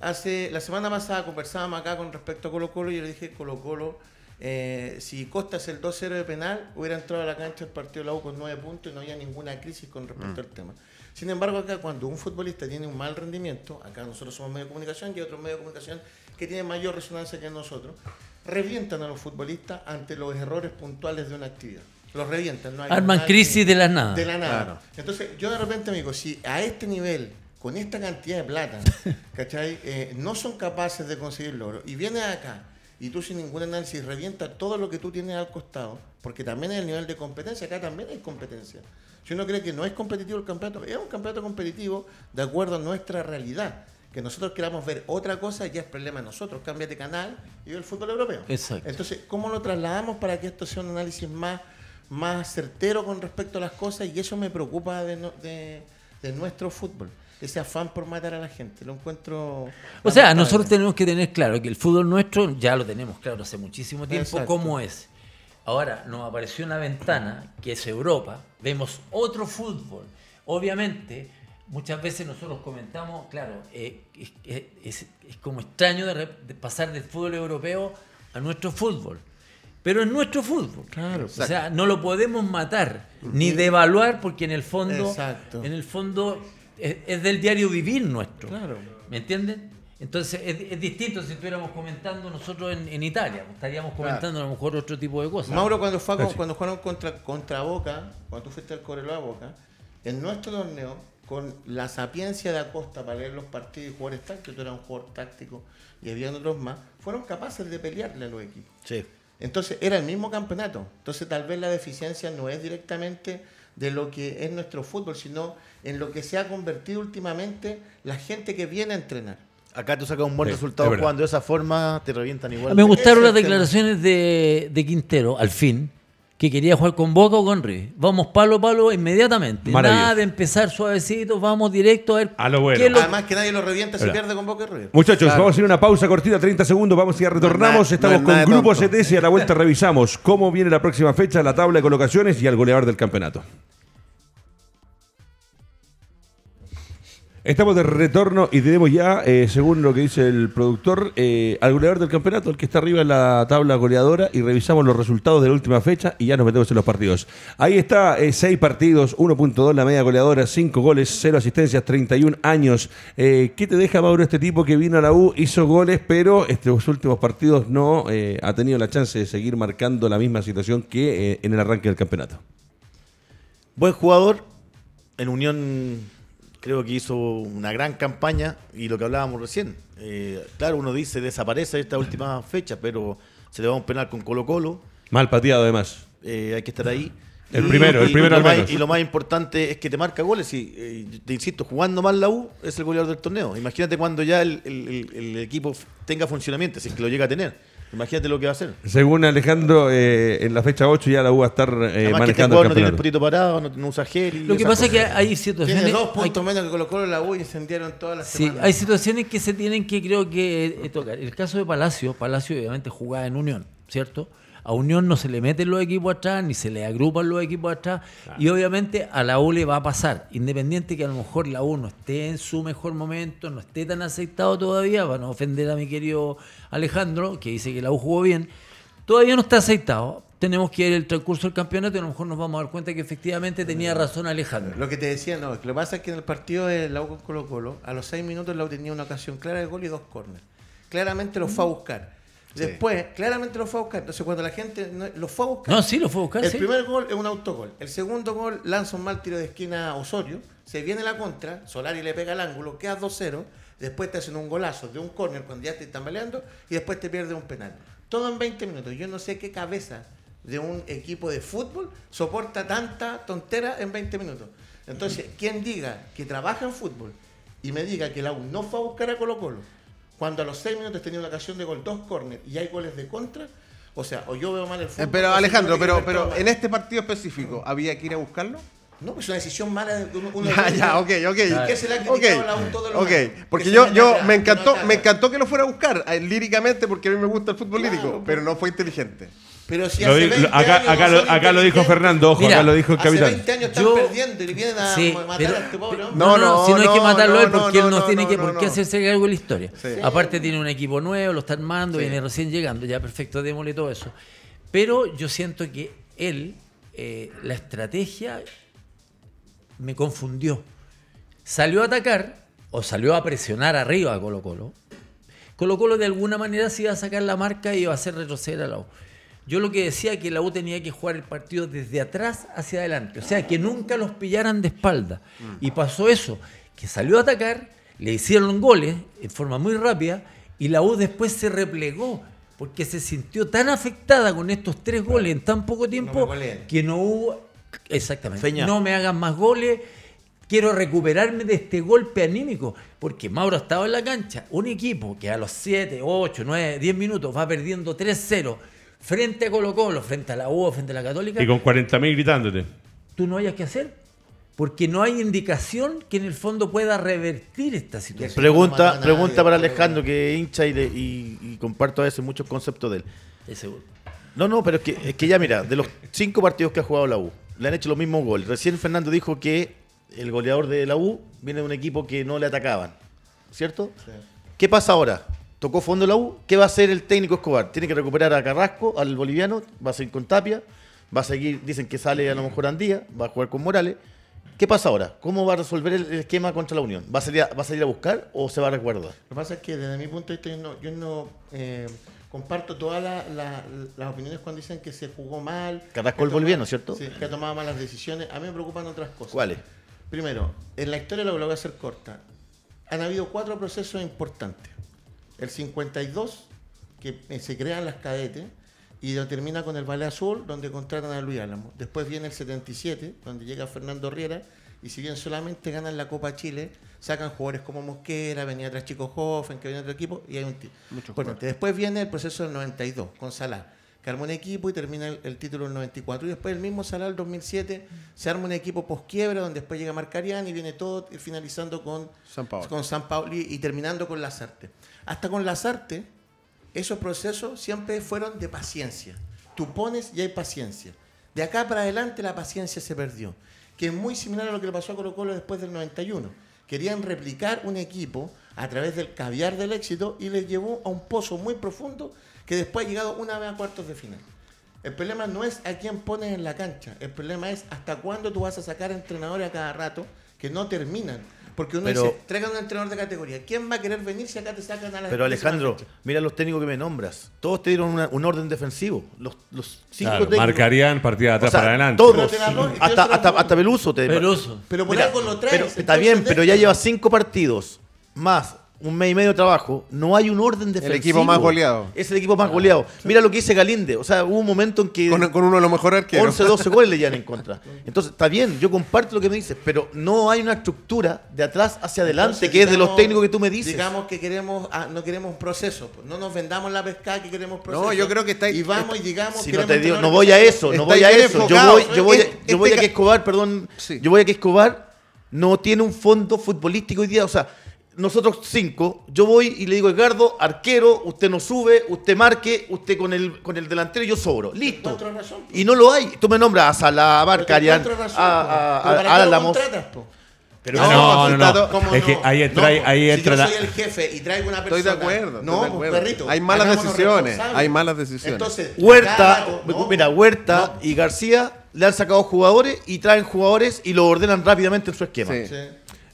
Hace la semana pasada conversábamos acá con respecto a Colo Colo y yo le dije Colo Colo, eh, si Costa es el 2-0 de penal, hubiera entrado a la cancha el partido de la U con 9 puntos y no había ninguna crisis con respecto al tema. Sin embargo, acá cuando un futbolista tiene un mal rendimiento, acá nosotros somos medio de comunicación y otros medios de comunicación que tienen mayor resonancia que nosotros, revientan a los futbolistas ante los errores puntuales de una actividad. Los revientan. No hay Arman crisis de la nada. de la nada. Claro. Entonces, yo de repente me digo, si a este nivel, con esta cantidad de plata, ¿cachai? Eh, no son capaces de conseguir logro, y vienes acá y tú sin ningún análisis revienta todo lo que tú tienes al costado, porque también es el nivel de competencia, acá también hay competencia. Si uno cree que no es competitivo el campeonato, es un campeonato competitivo de acuerdo a nuestra realidad. Que nosotros queramos ver otra cosa ya es problema de nosotros. Cámbiate canal y ve el fútbol europeo. Exacto. Entonces, ¿cómo lo trasladamos para que esto sea un análisis más, más certero con respecto a las cosas? Y eso me preocupa de, no- de- de nuestro fútbol. Ese afán por matar a la gente. Lo encuentro. O sea, lamentable. nosotros tenemos que tener claro que el fútbol nuestro ya lo tenemos claro hace muchísimo tiempo Exacto. cómo es. Ahora nos apareció una ventana que es Europa, vemos otro fútbol. Obviamente, muchas veces nosotros comentamos, claro, eh, es, es- es- es como extraño de, re- de pasar del fútbol europeo a nuestro fútbol. Pero es nuestro fútbol. Claro. O sea, no lo podemos matar ni devaluar porque en el fondo, Exacto. en el fondo es, es del diario vivir nuestro. Claro. ¿Me entienden? Entonces es, es distinto si estuviéramos comentando nosotros en, en Italia, estaríamos comentando a lo mejor otro tipo de cosas. Mauro, cuando, fue Gracias. cuando jugaron contra, contra Boca, cuando tú fuiste al Correlo a Boca, en nuestro torneo, con la sapiencia de Acosta para leer los partidos y jugadores tácticos, tú eras un jugador táctico y había otros más, fueron capaces de pelearle a los equipos. Sí. Entonces era el mismo campeonato. Entonces tal vez la deficiencia no es directamente de lo que es nuestro fútbol, sino en lo que se ha convertido últimamente la gente que viene a entrenar. Acá tú sacas un buen Sí, resultado jugando de esa forma, te revientan igual. Me gustaron las declaraciones de, de Quintero, al fin, que quería jugar con Boca o con River. Vamos palo a palo inmediatamente. Nada de empezar suavecito, vamos directo a ver A lo bueno. qué es lo- Además que nadie lo revienta si pierde con Boca y River. Muchachos, Claro. vamos a hacer una pausa cortita, 30 segundos, vamos y ya retornamos. Estamos no es nada con de Grupo. CTS y a la vuelta revisamos cómo viene la próxima fecha, la tabla de colocaciones y al goleador del campeonato. Estamos de retorno y tenemos ya, eh, según lo que dice el productor, eh, al goleador del campeonato, el que está arriba en la tabla goleadora, y revisamos los resultados de la última fecha y ya nos metemos en los partidos. Ahí está, 6 partidos, 1.2 la media goleadora, 5 goles, 0 asistencias, 31 años. Eh, ¿Qué te deja, Mauro, este tipo que vino a la U, hizo goles, pero estos últimos partidos no eh, ha tenido la chance de seguir marcando la misma situación que eh, en el arranque del campeonato? Buen jugador. En Unión creo que hizo una gran campaña y lo que hablábamos recién. eh, claro, uno dice desaparece esta última fecha, pero se le va un penal con Colo Colo. Mal pateado, además. eh, hay que estar ahí. El primero, el primero lo al más- menos. y lo más importante es que te marca goles. Y eh, te insisto, jugando mal la U es el goleador del torneo. Imagínate cuando ya el, el- equipo tenga funcionamiento, si es que lo llega a tener. Imagínate lo que va a hacer. Según Alejandro, eh, en la fecha 8 ya la U va a estar eh, que este manejando el no tiene el potito parado, no, no usa gel. y Lo que pasa es que hay situaciones... Tiene dos hay- puntos menos que Colo Colo la U y incendiaron todas las Sí, semanas. hay situaciones que se tienen que creo que eh, tocar. El caso de Palacio, Palacio obviamente jugaba en Unión, ¿cierto? A Unión no se le meten los equipos atrás, ni se le agrupan los equipos atrás, y obviamente a la U le va a pasar, independiente que a lo mejor la U no esté en su mejor momento, no esté tan aceptado todavía, para no ofender a mi querido Alejandro, que dice que la U jugó bien, todavía no está aceitado. Tenemos que ver el transcurso del campeonato y a lo mejor nos vamos a dar cuenta que efectivamente tenía razón Alejandro. Lo que te decía, no, lo que pasa es que en el partido de la U con Colo Colo, a los seis minutos la U tenía una ocasión clara de gol y dos córneres. Claramente lo fue a buscar. Después, claramente lo fue a buscar. Entonces, cuando la gente no- lo fue a buscar. No, sí, lo fue a buscar. El sí. primer gol es un autogol. El segundo gol lanza un mal tiro de esquina a Osorio. Se viene la contra. Solari le pega al ángulo. Queda 2-0. Después te hacen un golazo de un córner cuando ya te están tambaleando. Y después te pierde un penal. Todo en 20 minutos. Yo no sé qué cabeza de un equipo de fútbol soporta tanta tontera en 20 minutos. Entonces, quien diga que trabaja en fútbol y me diga que la U no fue a buscar a Colo Colo cuando a los 6 minutos tenía una ocasión de gol, dos córner y hay goles de contra, o sea, o yo veo mal el Eh, fútbol. pero Alejandro, pero, pero todo en este partido específico, ¿había que ir a buscarlo? No, pues es una decisión mala de uno. uno Ya, de- ya, ok, ok. ¿Y qué se le ha criticado a la U todos los ok, porque yo, yo me no encantó, me encantó que lo fuera a buscar eh, líricamente porque a mí me gusta el fútbol Claro, lírico, pues. pero no fue inteligente. Pero si Lo hace di- 20 lo- acá, años acá lo, acá lo dijo. Fernando, ojo, Mira, acá lo dijo el Hace capitán. 20 años están Yo- perdiendo y vienen a Sí, matar pero- a este pobre hombre. No, no, No, si no hay que no, matarlo a él no, porque no, él no, no, tiene no, que no, por qué no. hacerse algo en la historia. Sí. Aparte tiene un equipo nuevo, lo está armando, viene recién llegando, ya perfecto, démosle todo eso. Pero yo siento que él, eh, la estrategia me confundió. Salió a atacar o salió a presionar arriba a Colo Colo. Colo Colo de alguna manera se iba a sacar la marca y iba a hacer retroceder a la U. Yo lo que decía que la U tenía que jugar el partido desde atrás hacia adelante, o sea, que nunca los pillaran de espalda. Y pasó eso, que salió a atacar, le hicieron goles en forma muy rápida y la U después se replegó porque se sintió tan afectada con estos tres goles en tan poco tiempo que no hubo exactamente, Feña. no me hagan más goles. quiero recuperarme de este golpe anímico, porque Mauro ha estado en la cancha, un equipo que a los 7, 8, 9, 10 minutos va perdiendo 3-0 frente a Colo Colo, frente a la U, frente a la Católica, Y con 40.000 gritándote. tú no hayas que hacer, porque no hay indicación que en el fondo pueda revertir esta situación. Pregunta, pregunta nadie, para Alejandro, que hincha y, le- y- y comparto a veces muchos conceptos de él. Es seguro. No, no, pero es que, es que ya mira, de los cinco partidos que ha jugado la U, le han hecho los mismos goles. Recién Fernando dijo que el goleador de la U viene de un equipo que no le atacaban, ¿cierto? ¿Qué pasa ahora? Tocó fondo la U, ¿qué va a hacer el técnico Escobar? Tiene que recuperar a Carrasco, al boliviano, va a seguir con Tapia, va a seguir, dicen que sale a lo mejor Andía, va a jugar con Morales. ¿Qué pasa ahora? ¿Cómo va a resolver el esquema contra la Unión? ¿Va a salir a, va a, salir a buscar o se va a resguardar? Lo que pasa es que desde mi punto de vista yo no, yo no eh, comparto todas la- la- las opiniones cuando dicen que se jugó mal. Carrasco el boliviano, ¿cierto? Sí, que ha tomado malas decisiones. A mí me preocupan otras cosas. ¿Cuáles? Primero, en la historia lo voy a hacer corta. Han habido cuatro procesos importantes. El 52, que eh, se crean las cadetes, y termina con el Valle Azul, donde contratan a Luis Álamo. Después viene el 77, donde llega Fernando Riera, y si bien solamente ganan la Copa Chile, sacan jugadores como Mosquera, venía atrás Chico Hoffen, que venía otro equipo, y hay un importante. Después viene el proceso del 92, con Salah, que arma un equipo y termina el, el título del 94. Y después el mismo Salah, el 2007, se arma un equipo post-quiebra, donde después llega Marcarián y viene todo finalizando con San Paolo. con San Pauli y terminando con Lazarte. Hasta con Lazarte, esos procesos siempre fueron de paciencia. Tú pones y hay paciencia. De acá para adelante la paciencia se perdió, que es muy similar a lo que le pasó a Colo Colo después del 91. Querían replicar un equipo a través del caviar del éxito y les llevó a un pozo muy profundo que después ha llegado una vez a cuartos de final. El problema no es a quién pones en la cancha, el problema es hasta cuándo tú vas a sacar entrenadores a cada rato que no terminan. Porque uno Pero- dice, traigan un entrenador de categoría. ¿Quién va a querer venir si acá te sacan a las Pero Alejandro, mira los técnicos que me nombras. Todos te dieron una- un orden defensivo. Los, los cinco Claro, técnicos. marcarían partida de O atrás sea, para adelante. Todos. La hasta, la hasta, hasta Peluso te Peluso. Pero por Mira, algo lo traes. pero está bien, pero ya lleva cinco partidos más un mes y medio de trabajo. No hay un orden defensivo. equipo más goleado. Es el equipo más goleado. Mira lo que dice Galinde. O sea, hubo un momento en que. Con, con uno de los mejores arqueros. 11, 12 goles le llevan en contra. Entonces, está bien, yo comparto lo que me dices, pero no hay una estructura de atrás hacia adelante Entonces, que es de los técnicos que tú me dices. Digamos que queremos, ah, no queremos un proceso. pues, No nos vendamos la pescada que queremos proceso. No, yo creo que está- Y vamos y digamos Si que no te digo, no voy a eso, no voy a eso. Yo voy, yo voy, a- Este yo voy a ca- que Escobar, perdón, Sí. yo voy a que Escobar no tiene un fondo futbolístico hoy día. O sea, nosotros cinco, yo voy y le digo, Edgardo, arquero, usted no sube, usted marque, usted con el, con el delantero, yo sobro. Listo. Razón. Y no lo hay. Tú me nombras a Salah, a Pero te Barcarian, a, a, Pero a- ¿para a qué lo Álamos. Pero no, no, no. está- ¿Cómo Es que ahí entra, No, ahí Si entra yo la. soy el jefe y traigo una persona. Estoy de acuerdo, No, de acuerdo. perrito. Hay malas decisiones, hay malas decisiones. Entonces, Huerta, no, mira, Huerta y García le han sacado jugadores y traen jugadores y lo ordenan rápidamente en su esquema. Sí. Sí.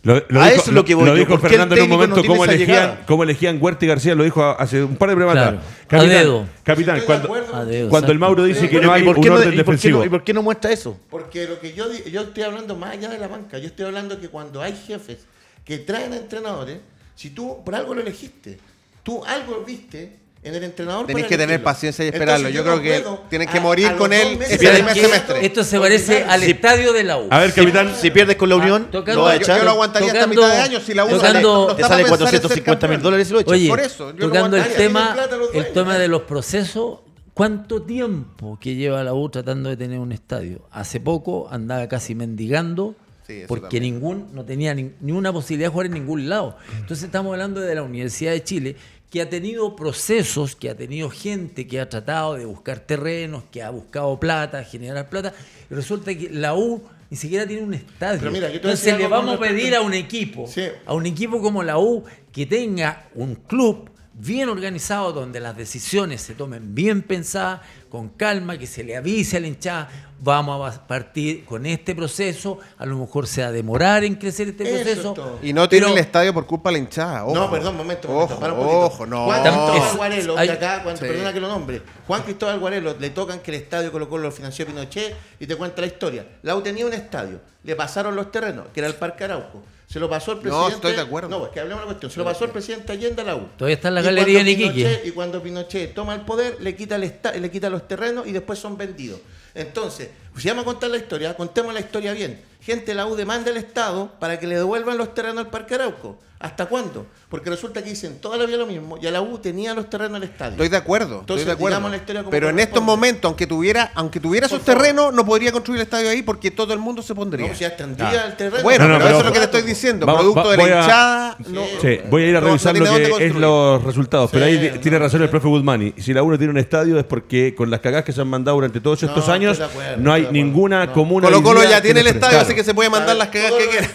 Lo, lo A dijo, eso es lo que voy lo yo, dijo ¿por qué el Fernando en un momento no cómo elegían, cómo elegían Huerta y García, lo dijo hace un par de programas Claro. atrás. A Capitán, dedo. capitán de cuando, acuerdo. A dedo, cuando el. Mauro dice que no hay ¿y por un qué no- orden y por qué defensivo. no- ¿Y por qué no muestra eso? Porque lo que yo, yo estoy hablando más allá de la banca, yo estoy hablando que cuando hay jefes que traen a entrenadores, si tú por algo lo elegiste, tú algo viste en el entrenador. Tenés que tener paciencia y esperarlo. Entonces, Yo creo que tienen que morir a con él meses primer semestre. Esto se parece al estadio de la U. A ver, capitán, Si pierdes con la Unión, tocando- lo va a Yo, echar. yo lo aguantaría hasta Tocando- mitad de año si la U tocando- no te sale para pensar en ser 450 mil dólares y lo echas. Oye, Por eso, yo lo tocando el tema, el tema de los procesos, ¿cuánto tiempo que lleva la U tratando de tener un estadio? Hace poco andaba casi mendigando Sí, porque también. ningún no tenía ni, ni una posibilidad de jugar en ningún lado. Entonces estamos hablando de la Universidad de Chile que ha tenido procesos, que ha tenido gente que ha tratado de buscar terrenos, que ha buscado plata, generar plata, y resulta que la U ni siquiera tiene un estadio. Pero mira, yo Entonces le vamos a pedir a un equipo, Sí. a un equipo como la U que tenga un club bien organizado donde las decisiones se tomen bien pensadas, con calma, que se le avise a la hinchada, vamos a partir con este proceso, a lo mejor se va a demorar en crecer este Eso es proceso. todo. Y no tiene pero- el estadio por culpa de la hinchada. Ojo. No, perdón, momento, momento. Ojo, para un poquito. ojo, no. Juan Cristóbal es- Guarelo, hay- de acá, cuando- Sí. perdona que lo nombre. Juan Cristóbal Guarelo le tocan que el estadio Colo Colo lo financió Pinochet y te cuenta la historia. La U tenía un estadio, le pasaron los terrenos, que era el Parque Arauco. Se lo pasó el No, presidente. estoy de acuerdo. No, es que hablemos de la cuestión. Se lo pasó el presidente Allende a la U. Todavía está en la Y galería en Iquique. Pinochet- Y cuando Pinochet toma el poder, le quita, el esta- le quita los terrenos y después son vendidos. Entonces, si vamos a contar la historia, contemos la historia bien. Gente de la U demanda al Estado para que le devuelvan los terrenos al Parque Arauco. ¿Hasta cuándo? Porque resulta que dicen toda la vida lo mismo y a la U tenía los terrenos al estadio. Estoy de acuerdo, Entonces, estoy de acuerdo. digamos la historia como Pero en estos momentos, aunque tuviera, aunque tuviera Por sus favor. terrenos, no podría construir el estadio ahí porque todo el mundo se pondría. No, si ya tendría el terreno. Bueno, No, no, pero, pero eso es lo que te estoy diciendo. Va- producto va- de la voy a- hinchada. no- Sí, voy a ir a no- revisar no lo que es los resultados. pero ahí no, tiene no, razón el no. profe Guzmani. Si la UNO tiene un estadio es porque con las cagadas que se han mandado durante todos estos No, años acuerdo, no hay ninguna No. comuna. Colo Colo ya tiene el estadio, que se puede mandar las cagadas Todos que quiera.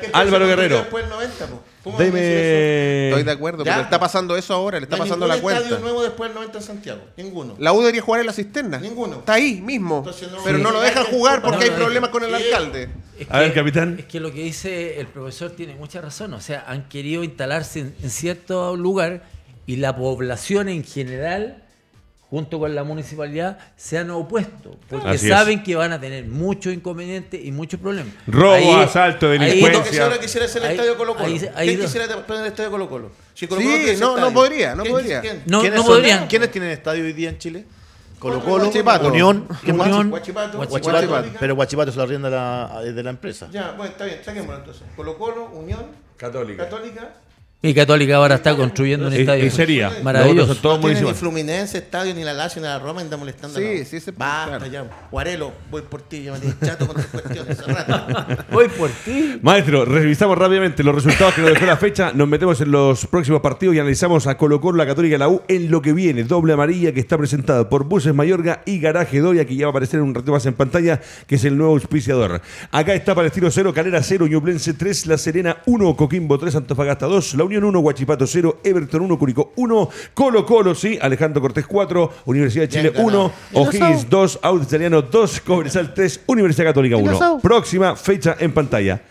que- que Álvaro Guerrero. Después del 90, po. ¿Cómo van a decir eso? Deme. Estoy de acuerdo, Ya. pero le está pasando eso ahora, le está No pasando la ningún estadio cuenta. nuevo después del 90 en Santiago. Ninguno. La U debería jugar en la cisterna. Ninguno. Está ahí mismo. Entonces no- pero Sí. no lo dejan jugar porque No, hay problemas con el alcalde. Es A ver, capitán. Es que lo que dice el profesor tiene mucha razón. O sea, han querido instalarse en, en cierto lugar y la población en general, junto con la municipalidad, se han opuesto. Porque Así es. saben que van a tener muchos inconvenientes y muchos problemas. Robo, asalto, ahí- delincuencia. Que si ahora quisiera hacer el Ahí- estadio Colo Colo. ahí- ahí- ¿Quién quisiera poner el estadio Colo Colo? Si Colo Colo Sí, no, no podría, no ¿Quién- podría. quién? No, ¿Quiénes no son- podrían. ¿Quiénes tienen estadio hoy día en Chile? Colo Colo, Guachipato. Unión. Unión, Guachipato. Guachipato. Guachipato. Pero Guachipato se lo arrienda la, de la empresa. Ya, bueno, está bien, saquémoslo entonces. Colo Colo, Unión, Católica. Católica. Y Católica ahora está construyendo un estadio. y sería. Maravilloso. son todos no ni. Fluminense estadio, ni la Lazio, ni la Roma, anda molestando. Sí, a la- sí, ese- Basta claro. ya. Guarelo, voy por ti, ya me tienes chato con tus cuestiones. hace rato. Voy por ti. Maestro, revisamos rápidamente los resultados que nos dejó la fecha. Nos metemos en los próximos partidos y analizamos a Colo Colo, la Católica y la U en lo que viene. Doble amarilla que está presentada por Buses Mayorga y Garaje Doria, que ya va a aparecer un rato más en pantalla, que es el nuevo auspiciador. Acá está Palestino 0, Calera 0, Ñublense 3, La Serena 1, Coquimbo 3, Antofagasta 2, La Unión 1, Guachipato 0, Everton 1, Curicó 1, Colo Colo, sí, Alejandro Cortés 4, Universidad de Chile ganado. 1, O'Higgins 2, Audio Italiano 2, Cobresal 3, Universidad Católica 1. Próxima fecha en pantalla.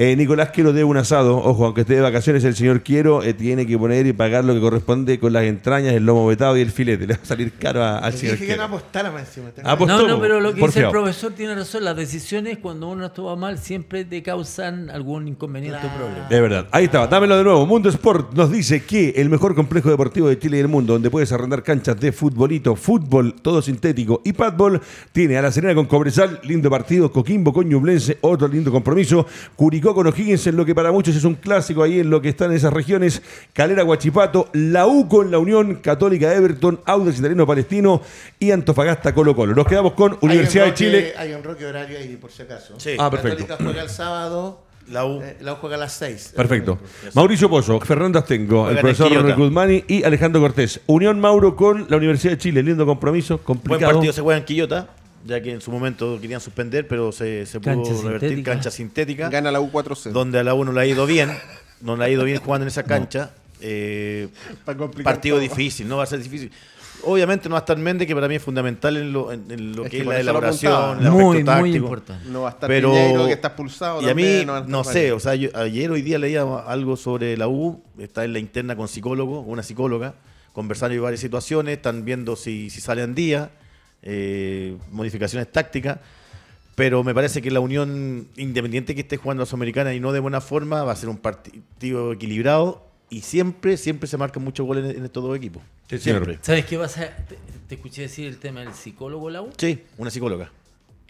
Eh, Nicolás Quiero debe un asado. Ojo, aunque esté de vacaciones, el señor Quiero eh, tiene que poner y pagar lo que corresponde con las entrañas, el lomo vetado y el filete. Le va a salir caro a- al señor dije que no Quiero. apostara más encima. No, no, pero lo que por dice el profesor tiene razón. Las decisiones, cuando uno actúa mal, siempre te causan algún inconveniente o problema. De verdad. Ahí estaba. Dámelo de nuevo. Mundo Sport nos dice que el mejor complejo deportivo de Chile y del mundo, donde puedes arrendar canchas de futbolito, fútbol, todo sintético y padbol, tiene a la Serena con Cobresal, lindo partido, Coquimbo con Ñublense, otro lindo compromiso, Curicó con O'Higgins en lo que para muchos es un clásico ahí en lo que están en esas regiones, Calera Guachipato, la U con la Unión Católica Everton, Audax Italiano Palestino y Antofagasta Colo Colo. Nos quedamos con Universidad de Chile. Hay un roque horario ahí, por si acaso. Sí. Ah, perfecto. Católica juega el sábado. La U. eh, la U juega a las 6. Perfecto. Mauricio Pozo, Fernando Astengo, el profesor. Ronald Guzmani y Alejandro Cortés. Unión Mauro con la Universidad de Chile. Lindo compromiso, Buen complicado. partido se juega en Quillota, ya que en su momento querían suspender, pero se, se pudo Cancha revertir. sintética. Cancha sintética. Gana la U 4-0. donde a la U no le ha ido bien, no le ha ido bien jugando en esa cancha. Eh, partido todo. difícil, no va a ser difícil. Obviamente no va a estar Méndez, que para mí es fundamental en lo, en- en lo Es que que es la elaboración, el aspecto Muy, muy táctico. importante. No va a estar Pero Piñeiro, que está expulsado. y a mí también, no, a sé, o sea, yo- ayer hoy día leía algo sobre la U, está en la interna con psicólogo, una psicóloga, conversando de varias situaciones, están viendo si, si sale en día, eh, modificaciones tácticas, pero me parece que la Unión, independiente que esté jugando a la Sudamericana y no de buena forma, va a ser un partido equilibrado y siempre, siempre se marcan muchos goles en, estos dos equipos. Sí, siempre. ¿Sabes qué pasa? Te, te escuché decir el tema del psicólogo, Lau. Sí, una psicóloga.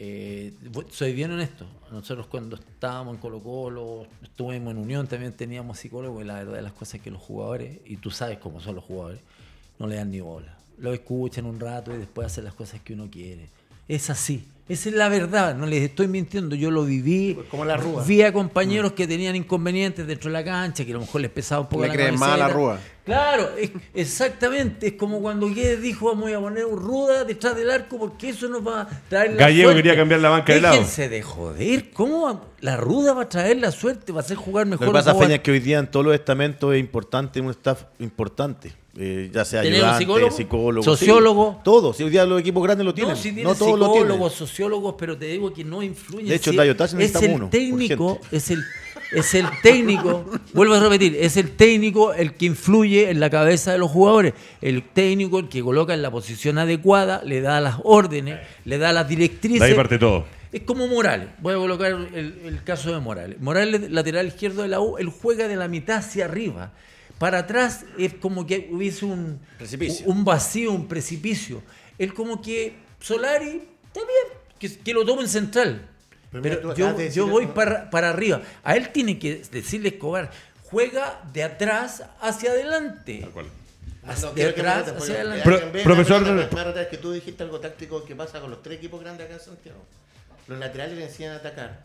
Eh, soy bien honesto. Nosotros cuando estábamos en Colo Colo, estuvimos en Unión, también teníamos psicólogos y la verdad de las cosas es que los jugadores, y tú sabes cómo son los jugadores, no le dan ni bola. Lo escuchan un rato y después hacen las cosas que uno quiere. Es así. Esa es la verdad, no les estoy mintiendo, yo lo viví. Pues como la Rúa. Vi a compañeros que tenían inconvenientes dentro de la cancha, que a lo mejor les pesaba un poco Le la creen más a la. Rúa. Claro, es- exactamente. Es como cuando Guedes dijo vamos a poner un ruda detrás del arco porque eso nos va a traer la Gallego suerte. quería cambiar la banca de lado. Déjense de joder. ¿Cómo va- la ruda va a traer la suerte? Va a hacer jugar Lo mejor. que pasa, o jugar- Feña, es que hoy día en todos los estamentos es importante un staff importante. Eh, ya sea ¿Tener un ayudante, psicólogo? psicólogo, ¿Sociólogo? sí, todos. Si hoy día los equipos grandes lo tienen. No, si tienen no todos lo tienen. psicólogos, sociólogos, pero te digo que no influyen. De hecho, Si en Dayotas es el uno, técnico, es el, es el técnico, vuelvo a repetir, es el técnico el que influye en la cabeza de los jugadores. El técnico el que coloca en la posición adecuada, le da las órdenes, le da las directrices. De ahí parte todo. Es como Morales. Voy a colocar el, el caso de Morales. Morales, lateral izquierdo de la U, él juega de la mitad hacia arriba. Para atrás es como que hubiese un, Precipicio. un vacío, un precipicio. Él como que Solari, está bien, que, que lo tome en central. Pero Pero yo, de yo voy para, para arriba. A él tiene que decirle Escobar, juega de atrás hacia adelante. Hacia- No, de que atrás retes, hacia adelante. Pro- alguien ve- profesor- me retes, que tú dijiste algo táctico que pasa con los tres equipos grandes acá en Santiago. Los laterales le enseñan a atacar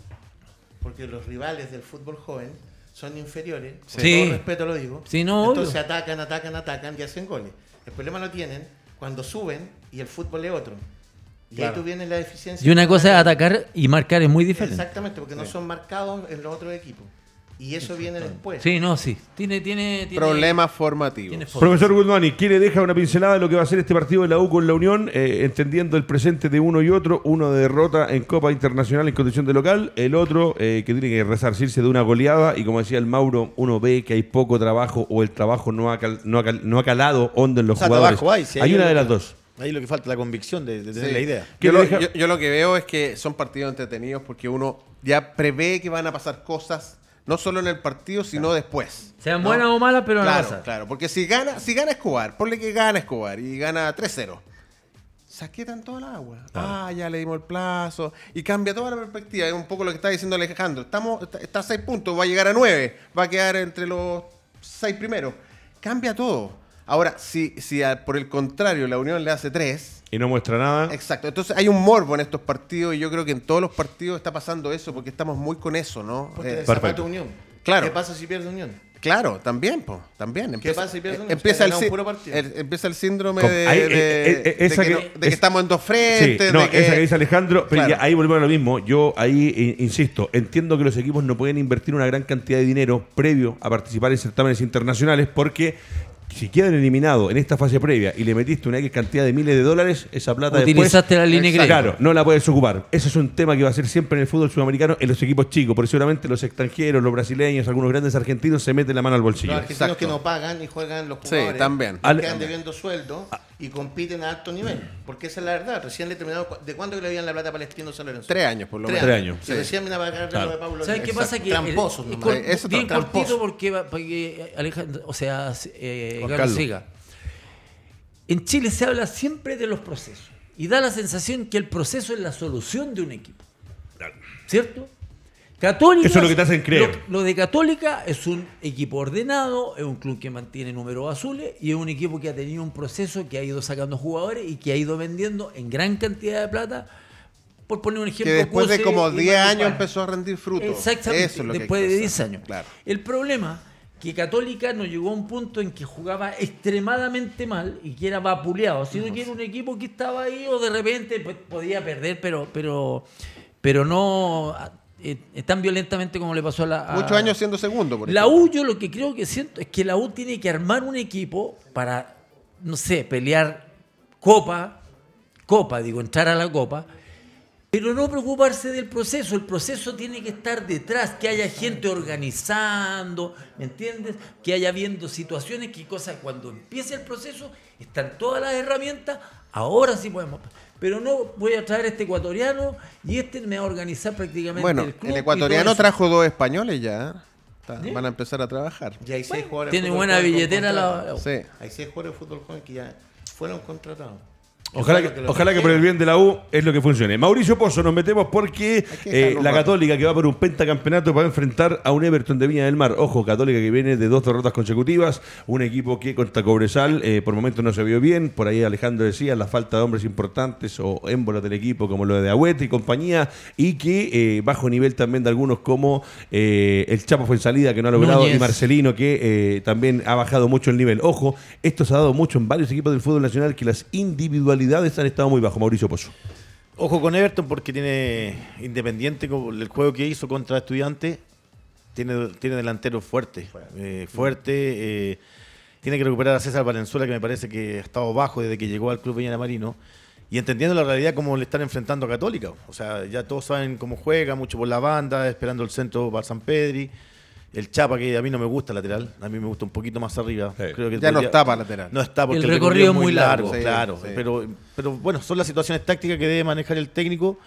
porque los rivales del fútbol joven son inferiores. Con Sí. todo respeto lo digo. Sí, no, Entonces obvio. atacan, atacan, atacan y hacen goles. El problema lo tienen cuando suben y el fútbol es otro. Y ahí tú vienes la deficiencia. Y una cosa es es atacar y marcar es muy diferente. Exactamente, porque no son marcados en los otros equipos. Y eso viene después. Sí, no, sí. Tiene, tiene, tiene Problemas formativos. tiene. Profesor Guzmani, ¿qué le deja una pincelada de lo que va a ser este partido de la U con la Unión, eh, entendiendo el presente de uno y otro? Uno de derrota en Copa Internacional en condición de local, el otro eh, que tiene que resarcirse de una goleada y como decía el Mauro, uno ve que hay poco trabajo o el trabajo no ha, cal- no ha, cal- no ha calado hondo en los O sea, jugadores. trabajo hay, sí, hay ahí una de las dos. Ahí lo que falta es la convicción de, de tener Sí. la idea. ¿Qué Yo lo, yo lo que veo es que son partidos entretenidos porque uno ya prevé que van a pasar cosas, no solo en el partido, sino después. Sean ¿no? buenas o malas, pero Claro, pasar. claro, porque si gana, si gana Escobar, ponle que gana Escobar y gana 3-0. Saquetan toda el agua. Ah, ya le dimos el plazo. Y cambia toda la perspectiva. Es un poco lo que está diciendo Alejandro. Estamos, está, está a 6 puntos, va a llegar a 9. Va a quedar entre los 6 primeros. Cambia todo. Ahora, si, si a- por el contrario la Unión le hace 3, Y no muestra nada. Exacto, entonces hay un morbo en estos partidos y yo creo que en todos los partidos está pasando eso porque estamos muy con eso, ¿no? Porque Eh, Unión. Claro. ¿Qué pasa si pierde Unión? claro, también, pues, también. ¿Qué pasa si pierde eh, uno? empieza, el, empieza el síndrome de, ahí, de- eh, eh, de esa que, que- no- de que es- estamos en dos Sí, frentes. no, de que- esa que dice Alejandro, pero Claro. ya ahí volvemos a lo mismo. Yo ahí eh, insisto, entiendo que los equipos no pueden invertir una gran cantidad de dinero previo a participar en certámenes internacionales porque si quedan eliminados en esta fase previa y le metiste una X cantidad de miles de dólares, esa plata Utilizaste después, la línea crédito. Claro, no la puedes ocupar. Ese es un tema que va a ser siempre en el fútbol sudamericano en los equipos chicos, porque seguramente los extranjeros, los brasileños, algunos grandes argentinos se meten la mano al bolsillo. Los argentinos Exacto. que no pagan y juegan los Sí, jugadores. también. y Ale- quedan debiendo sueldo y compiten a alto nivel. Porque esa es la verdad. Recién le terminaron. ¿De cuándo que le habían la plata a Palestino San Lorenzo? Tres años, por lo menos. Tres años. Y recién viene a pagar Claro. lo de Pablo. ¿Sabes qué pasa? Que Tramposos, el- Eh, eso bien tramposo. cortito porque, va- porque Alejandro, o sea, eh, Carlos. siga. En Chile se habla siempre de los procesos y da la sensación que el proceso es la solución de un equipo. ¿Cierto? Católica, Eso es lo que te hacen creer. Lo, lo de Católica es un equipo ordenado, es un club que mantiene números azules y es un equipo que ha tenido un proceso que ha ido sacando jugadores y que ha ido vendiendo en gran cantidad de plata. Por poner un ejemplo, Que después de como y 10 años empezó a rendir frutos. Exactamente, Eso es lo que hay después que de hacer. 10 años. Claro. El problema que Católica no llegó a un punto en que jugaba extremadamente mal y que era vapuleado, sino que era un equipo que estaba ahí o de repente pues, podía perder, pero pero pero no eh, tan violentamente como le pasó a la Muchos años siendo segundo, por la. U yo lo que creo que siento es que la U tiene que armar un equipo para, no sé, pelear copa, copa, digo, entrar a la copa, pero no preocuparse del proceso. El proceso tiene que estar detrás, que haya gente organizando, ¿me entiendes? Que haya viendo situaciones, que cosa cuando empiece el proceso están todas las herramientas, ahora sí podemos. Pero no voy a traer este ecuatoriano y este me va a organizar prácticamente Bueno, el club. el ecuatoriano trajo dos españoles ya. ¿eh? Está- ¿Sí? Van a empezar a trabajar. Y hay seis jugadores. de Tiene fútbol buena billetera la. Sí. Hay seis jugadores de fútbol joven que ya fueron contratados. Ojalá que, ojalá que por el bien de la U es lo que funcione. Mauricio Pozo, nos metemos porque que eh, la. Católica que va por un pentacampeonato para enfrentar a un Everton de Viña del Mar. Ojo, Católica que viene de dos derrotas consecutivas. Un equipo que contra Cobresal eh, por momentos no se vio bien. Por ahí Alejandro decía la falta de hombres importantes o émbolos del equipo como lo de Agüete y compañía. Y que eh, bajo nivel también de algunos como eh, el Chapo fue en salida que no ha logrado Núñez. y Marcelino que eh, también ha bajado mucho el nivel. Ojo, esto se ha dado mucho en varios equipos del fútbol nacional que las individualidades han estado muy bajo. Mauricio Pozo. Ojo con Everton porque tiene Independiente, el juego que hizo contra Estudiantes, tiene, tiene delanteros fuertes. eh, fuerte. eh, tiene que recuperar a César Valenzuela, que me parece que ha estado bajo desde que llegó al Club Peña Marino. Y entendiendo la realidad como le están enfrentando a Católica. O sea, ya todos saben cómo juega, mucho por la banda, esperando el centro para San Pedri. El Chapa, que a mí no me gusta lateral, a mí me gusta un poquito más arriba. Sí. Creo que Ya no está para lateral. No está porque El recorrido es muy largo. Sí, claro. sí. Pero, pero bueno, son las situaciones tácticas que debe manejar el técnico.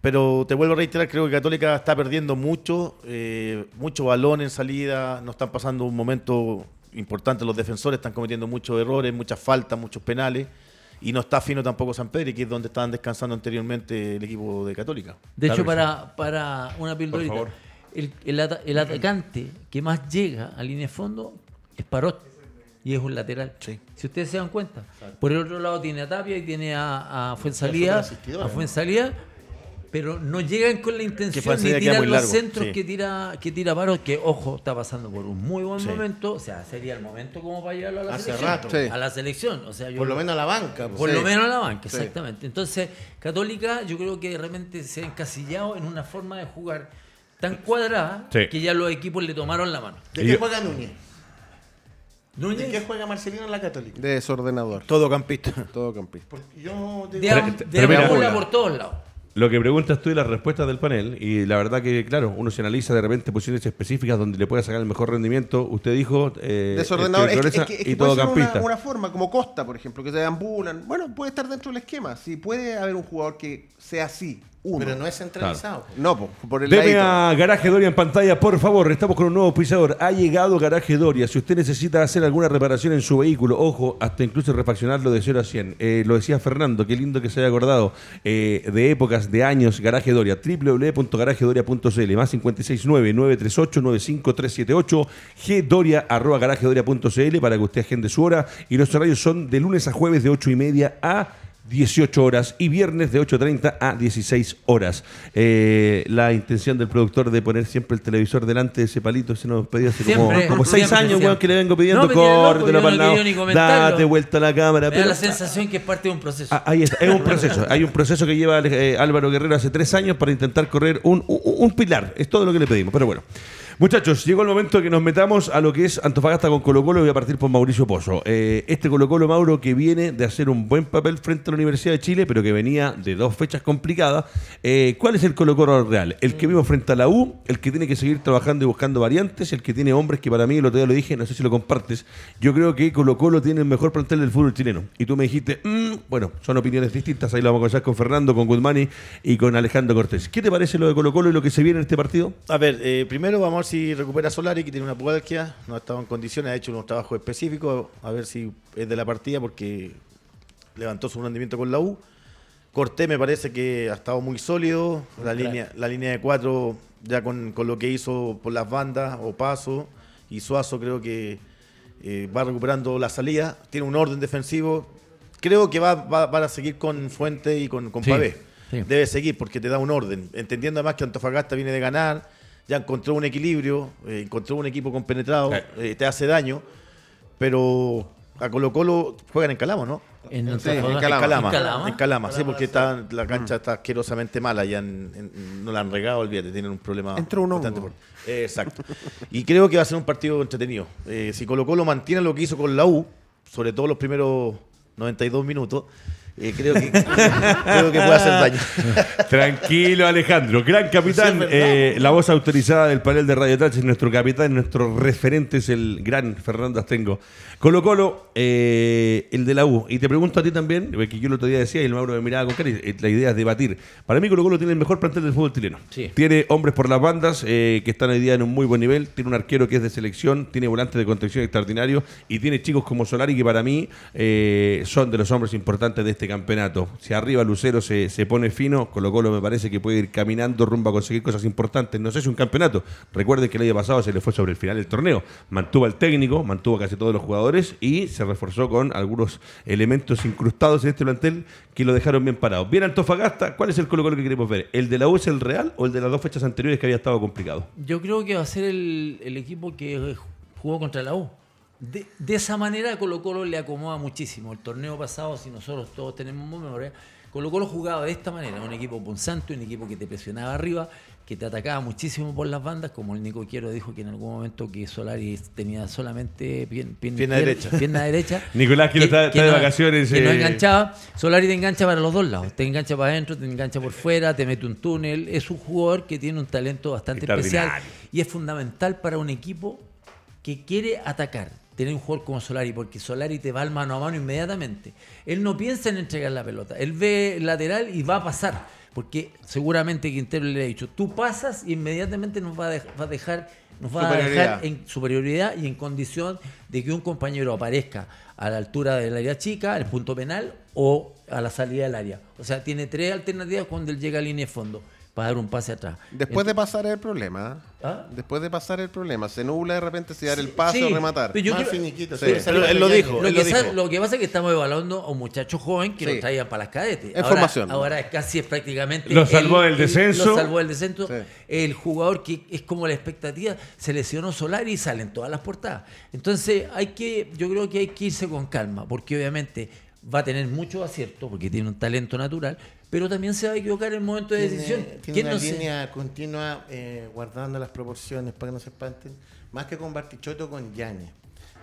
Pero te vuelvo a reiterar, creo que Católica está perdiendo mucho, eh, mucho balón en salida, no están pasando un momento importante los defensores, están cometiendo muchos errores, muchas faltas, muchos penales, y no está fino tampoco San Pedro, que es donde estaban descansando anteriormente el equipo de Católica. De hecho, para, para una pildorita, favor. El, el ata- el atacante que más llega a línea de fondo es Parot. Y es un lateral. Sí. Si ustedes se dan cuenta. Por el otro lado tiene a Tapia y tiene a, a Fuensalía. asistidora, A ¿no? Fuensalía. Pero no llegan con la intención de tirar los largo, centros sí. que tira que tira Parot, que ojo, está pasando por un muy buen Sí. momento. O sea, sería el momento como para llevarlo a la Hace selección. rato. Sí. A la selección. O sea, yo Por lo menos a la banca. pues. por Sí. lo menos a la banca, Sí. exactamente. Entonces, Católica yo creo que realmente se ha encasillado en una forma de jugar tan cuadrada Sí. que ya los equipos le tomaron la mano. ¿De qué juega Núñez? ¿De qué juega Marcelino en la Católica? De desordenador. Todo campista. Todo campista. Yo digo- de, am- de mira, por todos lados. Lo que preguntas tú y las respuestas del panel, y la verdad que, claro, uno se analiza de repente posiciones específicas donde le pueda sacar el mejor rendimiento. Usted dijo. Eh, Desordenador. Es que, es que- es que y puede todo ser una, campista. una forma, como Costa, por ejemplo, que se deambulan. Bueno, puede estar dentro del esquema. Sí, puede haber un jugador que sea así. Uno. Pero no es centralizado. No, po, por el Deme ladito. a Garaje Doria en pantalla, por favor. Estamos con un nuevo pisador. Ha llegado Garaje Doria. Si usted necesita hacer alguna reparación en su vehículo, ojo, hasta incluso refaccionarlo de 0 a 100. Eh, lo decía Fernando, qué lindo que se haya acordado eh, de épocas, de años. Garaje Doria, www.garajedoria.cl, más 569-938-95378, gdoria, arroba garajedoria.cl para que usted agende su hora. Y los horarios son de lunes a jueves de 8 y media a 18 horas y viernes de 8.30 a 16 horas. Eh, la intención del productor de poner siempre el televisor delante de ese palito se nos pedía hace como, Siempre, como seis siempre, años, siempre. weón, que le vengo pidiendo, No, para no comentarlo. date vuelta a la cámara. Me da pero- la sensación que es parte de un proceso. Ah, ahí está, es un proceso, hay un proceso que lleva eh, Álvaro Guerrero hace tres años para intentar correr un, un- un pilar, es todo lo que le pedimos, pero bueno. Muchachos, llegó el momento de que nos metamos a lo que es Antofagasta con Colo Colo. Voy a partir por Mauricio Pozo. Eh, este Colo Colo, Mauro, que viene de hacer un buen papel frente a la Universidad de Chile, pero que venía de dos fechas complicadas. Eh, ¿Cuál es el Colo Colo real? El que vimos frente a la U, el que tiene que seguir trabajando y buscando variantes, el que tiene hombres que para mí, el otro día lo dije, no sé si lo compartes, yo creo que Colo Colo tiene el mejor plantel del fútbol chileno. Y tú me dijiste, "Mm, bueno, son opiniones distintas, ahí lo vamos a conversar con Fernando, con Guzmani y con Alejandro Cortés. ¿Qué te parece lo de Colo Colo y lo que se viene en este partido? A ver, eh, primero vamos a si recupera Solari, que tiene una pubalgia, no ha estado en condiciones, ha hecho unos trabajos específicos, a ver si es de la partida porque levantó su rendimiento con la U. Cortés me parece que ha estado muy sólido, la línea, la línea de cuatro ya con, con lo que hizo por las bandas o paso y Suazo creo que eh, va recuperando la salida, tiene un orden defensivo, creo que va, va, a seguir con Fuente y con, con Sí, Pavé. sí. Debe seguir porque te da un orden, entendiendo además que Antofagasta viene de ganar, ya encontró un equilibrio, eh, encontró un equipo compenetrado, Eh. eh, te hace daño, pero a Colo Colo juegan en Calamo, ¿no? En Sí, Antofagasta. en Calama. En Calama, ¿En Calama? en Calama, sí, porque está, la cancha está asquerosamente mala, ya en- en- no la han regado, olvídate, tienen un problema. Entró un bastante. Eh, exacto. Y creo que va a ser un partido entretenido. Eh, si Colo Colo mantiene lo que hizo con la U, sobre todo los primeros 92 minutos, eh, creo, que, creo que puede hacer daño. Tranquilo, Alejandro. Gran capitán, eh, la voz autorizada del panel de Radio Touch es nuestro capitán, nuestro referente es el gran Fernando Astengo. Colo Colo, eh, el de la U. Y te pregunto a ti también, que yo el otro día decía y el Mauro me miraba con cara, y, la idea es debatir. Para mí Colo Colo tiene el mejor plantel del fútbol chileno. Sí. Tiene hombres por las bandas que están hoy día en un muy buen nivel, tiene un arquero que es de selección, tiene volantes de contención extraordinario y tiene chicos como Solari que para mí son de los hombres importantes de este campeonato. Si arriba Lucero se, se pone fino, Colo Colo me parece que puede ir caminando rumbo a conseguir cosas importantes. No sé si un campeonato. Recuerden que el año pasado se le fue sobre el final del torneo. Mantuvo al técnico, mantuvo casi todos los jugadores y se reforzó con algunos elementos incrustados en este plantel que lo dejaron bien parado. Bien Antofagasta, ¿cuál es el Colo Colo que queremos ver? ¿El de la U es el real o el de las dos fechas anteriores que había estado complicado? Yo creo que va a ser el, el equipo que jugó contra la U. De, de esa manera Colo Colo le acomoda muchísimo. El torneo pasado, si nosotros todos tenemos memoria, Colo Colo jugaba de esta manera, un equipo punzante, un equipo que te presionaba arriba, que te atacaba muchísimo por las bandas, como el Nico Quiero dijo que en algún momento que Solari tenía solamente Pierna pier- derecha. pierna derecha. Nicolás Quiero está- está de vacaciones, Que no eh. enganchaba. Solari te engancha para los dos lados. Te engancha para adentro, te engancha por fuera, te mete un túnel. Es un jugador que tiene un talento bastante especial y es fundamental para un equipo que quiere atacar. Tener un jugador como Solari, porque Solari te va al mano a mano inmediatamente. Él no piensa en entregar la pelota. Él ve el lateral y va a pasar. porque seguramente Quintero le ha dicho, tú pasas y inmediatamente nos va a, dej- va a dejar nos va a dejar en superioridad y en condición de que un compañero aparezca a la altura del área chica, al punto penal o a la salida del área. O sea, tiene tres alternativas cuando él llega a línea de fondo para dar un pase atrás. Después de pasar el problema. ¿Ah? Después de pasar el problema. Se nubla de repente si dar el pase Sí, o rematar. pero yo Más creo- finiquito. Sí. Él, lo dijo. Lo él que, lo sa- dijo. lo que pasa es que estamos evaluando a un muchacho joven que Sí. lo traigan para las cadetes. En formación. Ahora es casi es prácticamente. Lo salvó el- del el- descenso. Lo salvó del descenso. Sí. El jugador que es como la expectativa, se lesionó Solari y salen todas las portadas. Entonces, hay que, yo creo que hay que irse con calma, porque obviamente va a tener mucho acierto, porque tiene un talento natural, pero también se va a equivocar en el momento de decisión. Tiene, tiene ¿Quién una no se- línea continua eh, guardando las proporciones para que no se espanten. Más que con Bartichotto, con Yañez.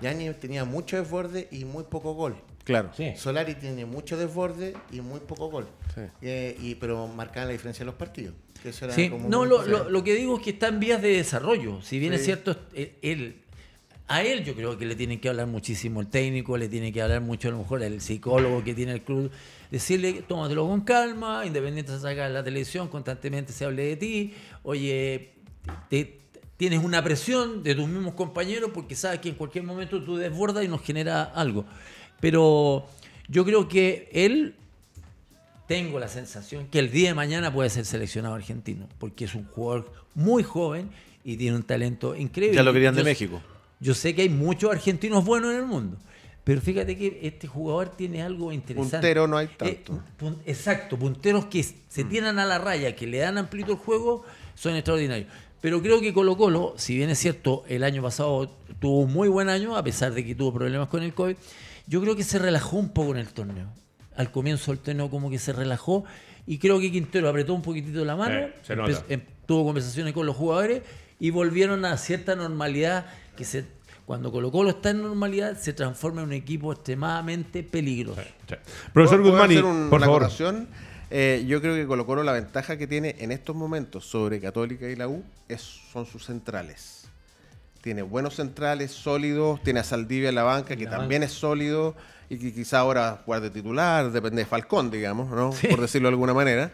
Yañez tenía mucho desborde y muy poco gol. Claro. Sí. Solari tiene mucho desborde y muy poco gol. Sí. Eh, y, pero marcaban la diferencia en los partidos. que eso era Sí, como no, lo, lo- lo que digo es que está en vías de desarrollo. Si bien es cierto, él, él- a él yo creo que le tienen que hablar muchísimo el técnico, le tiene que hablar mucho a lo mejor el psicólogo que tiene el club, decirle, tómatelo con calma, independiente de sacar la televisión, constantemente se hable de ti, oye, te- tienes una presión de tus mismos compañeros porque sabes que en cualquier momento tú desbordas y nos genera algo. Pero yo creo que él tengo la sensación que el día de mañana puede ser seleccionado argentino, porque es un jugador muy joven y tiene un talento increíble. Ya lo querían de México. Yo sé que hay muchos argentinos buenos en el mundo, pero fíjate que este jugador tiene algo interesante. Puntero no hay Eh, tanto. pun- exacto, punteros que se tiran a la raya, que le dan amplitud al juego, son extraordinarios. Pero creo que Colo Colo, si bien es cierto, el año pasado tuvo un muy buen año, a pesar de que tuvo problemas con el COVID, yo creo que se relajó un poco en el torneo. Al comienzo del torneo como que se relajó y creo que Quintero apretó un poquitito la mano, Sí, se nota. em- tuvo conversaciones con los jugadores y volvieron a cierta normalidad que se cuando Colo Colo está en normalidad se transforma en un equipo extremadamente peligroso. Sí. Profesor ¿Puedo Guzmani, hacer un- por una favor. Eh, yo creo que Colo Colo la ventaja que tiene en estos momentos sobre Católica y la U es, son sus centrales. Tiene buenos centrales, sólidos, tiene a Saldivia en la banca, que La también es sólido y que quizá ahora jugar de titular, depende de Falcón, digamos, ¿no? Sí. por decirlo de alguna manera.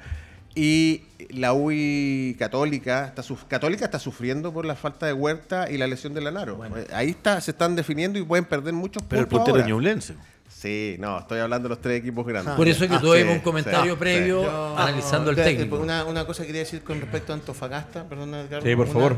Y la U y Católica está, suf- Católica está sufriendo por la falta de Huerta y la lesión de Lanaro. Eh, Ahí está, se están definiendo y pueden perder muchos Pero el puntos puntero ahora. es ñublense. Sí, no, estoy hablando de los tres equipos grandes. Por eso es que Ah, tuvimos sí, un comentario sí, previo sí. Yo- analizando el espérate, técnico. Una, una cosa quería decir con respecto a Antofagasta, perdona, Edgardo. Sí, por Una, favor.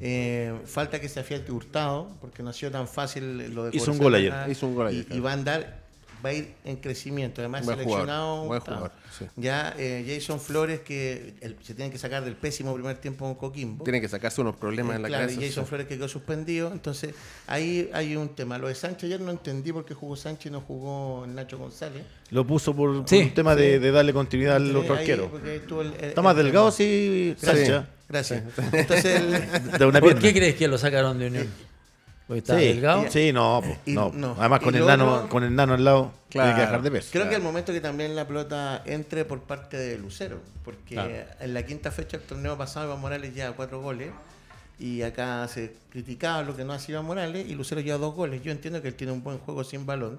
eh, falta que se afiate Hurtado, porque no ha sido tan fácil lo de Hizo un gol ayer. acá, Hizo un gol ayer, Y, claro. y va a andar, va a ir en crecimiento. Además, Buen seleccionado. jugador, buen Hurtado. jugador, sí. Ya eh, Jason Flores, que el- se tiene que sacar del pésimo primer tiempo con Coquimbo. Tienen que sacarse unos problemas Eh, en la claro, cabeza. y Jason sí. Flores que quedó suspendido. Entonces, ahí hay un tema. Lo de Sánchez ayer no entendí por qué jugó Sánchez y no jugó Nacho González. Lo puso por, Sí, un tema de, de darle continuidad al otro arquero. Está más el delgado, sí, Gracias. Sánchez. Gracias. Entonces, el- De una ¿Por qué crees que lo sacaron de Unión? Porque está sí, delgado. Sí, no, po, Y- no. no. Además, con el, nano, con el nano al lado, tiene que Claro. dejar de peso. creo que el momento que también la pelota entre por parte de Lucero, porque Claro. en la quinta fecha del torneo pasado Iván Morales lleva cuatro goles y acá se criticaba lo que no hacía Iván Morales y Lucero lleva dos goles. Yo entiendo que él tiene un buen juego sin balón,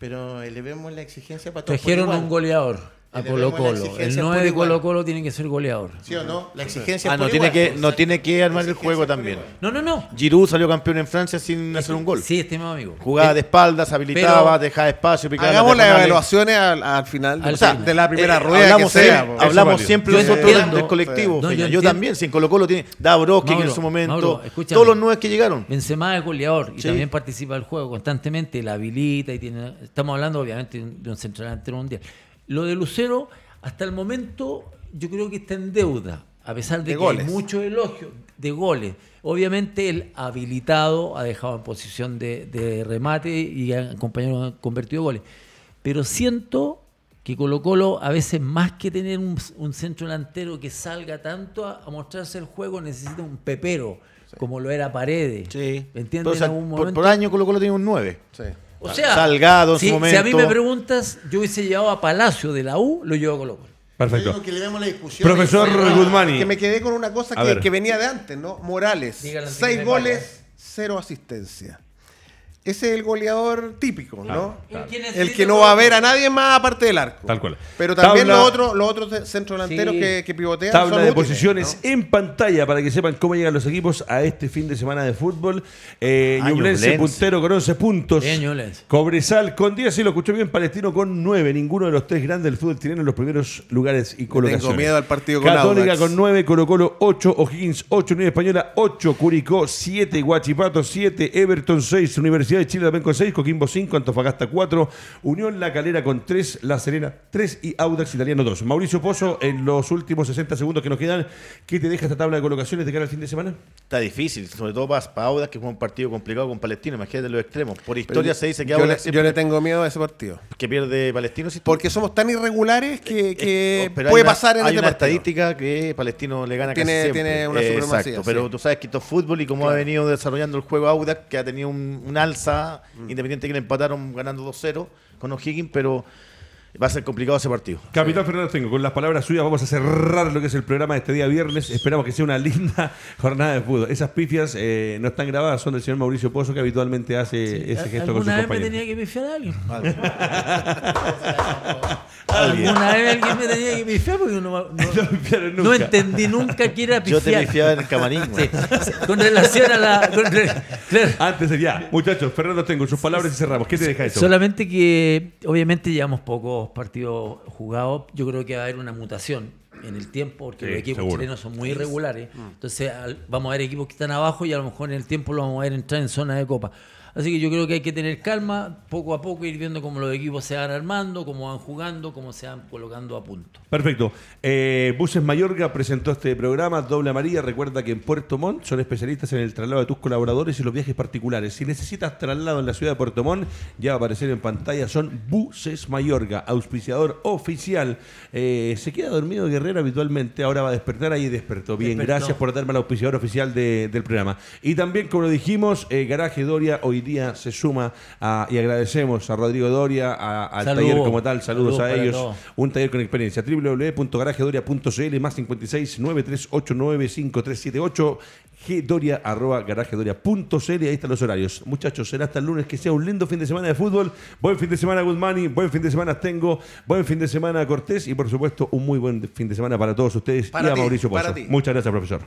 pero elevemos la exigencia para todos. Trajeron un goleador a Colo Colo. El exigencia 9 por de. Colo Colo tiene que ser goleador. ¿Sí o no? La exigencia Ah, es no tiene, igual. que, no tiene que armar el juego también. No, no, no. Giroud salió campeón en Francia sin hacer un gol. Sí, estimado amigo. Jugaba de Eh, espaldas, habilitaba, pero- dejaba espacio, picaba Hagamos las evaluaciones al, al final Al o sea, final. de la primera Eh, rueda hablamos, que sea. hablamos válido. siempre Yo nosotros entiendo- del colectivo. No, yo yo también, sin Colo Colo tiene Dabrowski en su momento, Mauro, todos los nueve que llegaron. Benzema es goleador y Sí. también participa del juego constantemente, la habilita y tiene. Estamos hablando obviamente de un central delantero mundial. Lo de Lucero, hasta el momento, yo creo que está en deuda, a pesar de, De que goles. hay muchos elogios de goles. Obviamente el habilitado ha dejado en posición de, de remate y a compañeros han convertido goles. Pero siento que Colo Colo a veces más que tener un, un centro delantero que salga tanto a, a mostrarse el juego, necesita un pepero, como lo era Paredes. Sí. ¿Me entiendes? Pero, o sea, en algún por, momento. por año Colo Colo tiene un 9. Sí. O sea, Salgado en si, su si a mí me preguntas, yo hubiese llevado a Palacio de la U, lo llevo a Colo Colo. Yo Perfecto. digo que le demos la discusión. Profesor y- Guzmani. Que me quedé con una cosa A que, ver. que venía de antes, ¿no? Morales, seis goles, cero asistencia. Ese es el goleador típico, ¿no? El que El necesita que no va a ver a nadie más aparte del arco. Tal cual. Pero también Tabla- los otros, los otros centros delanteros Sí. que, que pivotean Tabla son de útiles, posiciones ¿no? en pantalla para que sepan cómo llegan los equipos a este fin de semana de fútbol. Eh, Ah, Ñublense puntero con 11 puntos. Bien, Ñublense. Cobresal con 10, sí lo escuché bien, Palestino con 9. Ninguno de los tres grandes del fútbol chileno en los primeros lugares y colocaciones. miedo al partido con Católica Audax. con 9, Colo Colo 8, O'Higgins 8, Unión Española 8, Curicó 7, Guachipato 7, Everton 6, Universidad de Chile también con 6, Coquimbo 5, Antofagasta 4, Unión La Calera con 3, La Serena 3 y Audax Italiano 2. Mauricio Pozo, en los últimos 60 segundos que nos quedan, ¿qué te deja esta tabla de colocaciones de cara al fin de semana? Está difícil, sobre todo para, para Audax, que fue un partido complicado con Palestino. Imagínate los extremos. Por Pero historia yo- se dice que yo, le, Audax yo siempre le tengo miedo a ese partido. que pierde Palestino. si- Porque somos tan irregulares que, que Eh, pero hay puede una- pasar en Hay este una partido. estadística que Palestino le gana Tiene- casi siempre. tiene una Eh, supremacía, Exacto, sí. pero tú sabes que esto es fútbol y cómo ha venido desarrollando el juego Audax, que ha tenido un, un alza, Mm. independiente que le empataron ganando 2-0 con O'Higgins, pero va a ser complicado ese partido. Capitán Fernando Tengo, con las palabras suyas vamos a cerrar lo que es el programa de este día viernes. Esperamos que sea una linda jornada de fútbol. Esas pifias eh, no están grabadas, son del señor Mauricio Pozo, que habitualmente hace ese gesto con sus ¿Alguna vez me compañeros. tenía que pifiar a alguien? ¿Alguna vez alguien me tenía que pifiar? Porque no, no- No entendí nunca que era Yo pifiar. te pifiaba en el camarín. Sí, con relación a la... con re- claro. Antes de ya, muchachos, Fernando Tengo, sus palabras y cerramos. ¿Qué te deja eso? Solamente que obviamente llevamos partidos jugados. Yo creo que va a haber una mutación en el tiempo porque Sí, los equipos seguro. chilenos son muy irregulares. Entonces al- vamos a ver equipos que están abajo y a lo mejor en el tiempo lo vamos a ver entrar en zona de copa. Así que yo creo que hay que tener calma, poco a poco ir viendo cómo los equipos se van armando, cómo van jugando, cómo se van colocando a punto. Perfecto. Eh, Buses Mayorga presentó este programa, Doble Amarilla. Recuerda que en Puerto Montt son especialistas en el traslado de tus colaboradores y los viajes particulares. Si necesitas traslado en la ciudad de Puerto Montt, ya va a aparecer en pantalla. Son Buses Mayorga, auspiciador oficial. Eh, se queda dormido Guerrero habitualmente, ahora va a despertar. Ahí despertó. Bien, Despertó. gracias por darme al auspiciador oficial de- del programa. Y también, como lo dijimos, eh, Garaje Doria hoy día se suma a- y agradecemos a Rodrigo Doria, a- al taller como tal. Saludos, Saludos a ellos. Un taller con experiencia. www.garajedoria.cl más 56 9389 5378 gdoria arroba ahí están los horarios. Muchachos, será hasta el lunes que sea un lindo fin de semana de fútbol. Buen fin de semana Good Money, buen fin de semana Tengo, buen fin de semana Cortés y por supuesto un muy buen fin de semana para todos ustedes Para y a ti, Mauricio Pozo. Muchas gracias, profesor.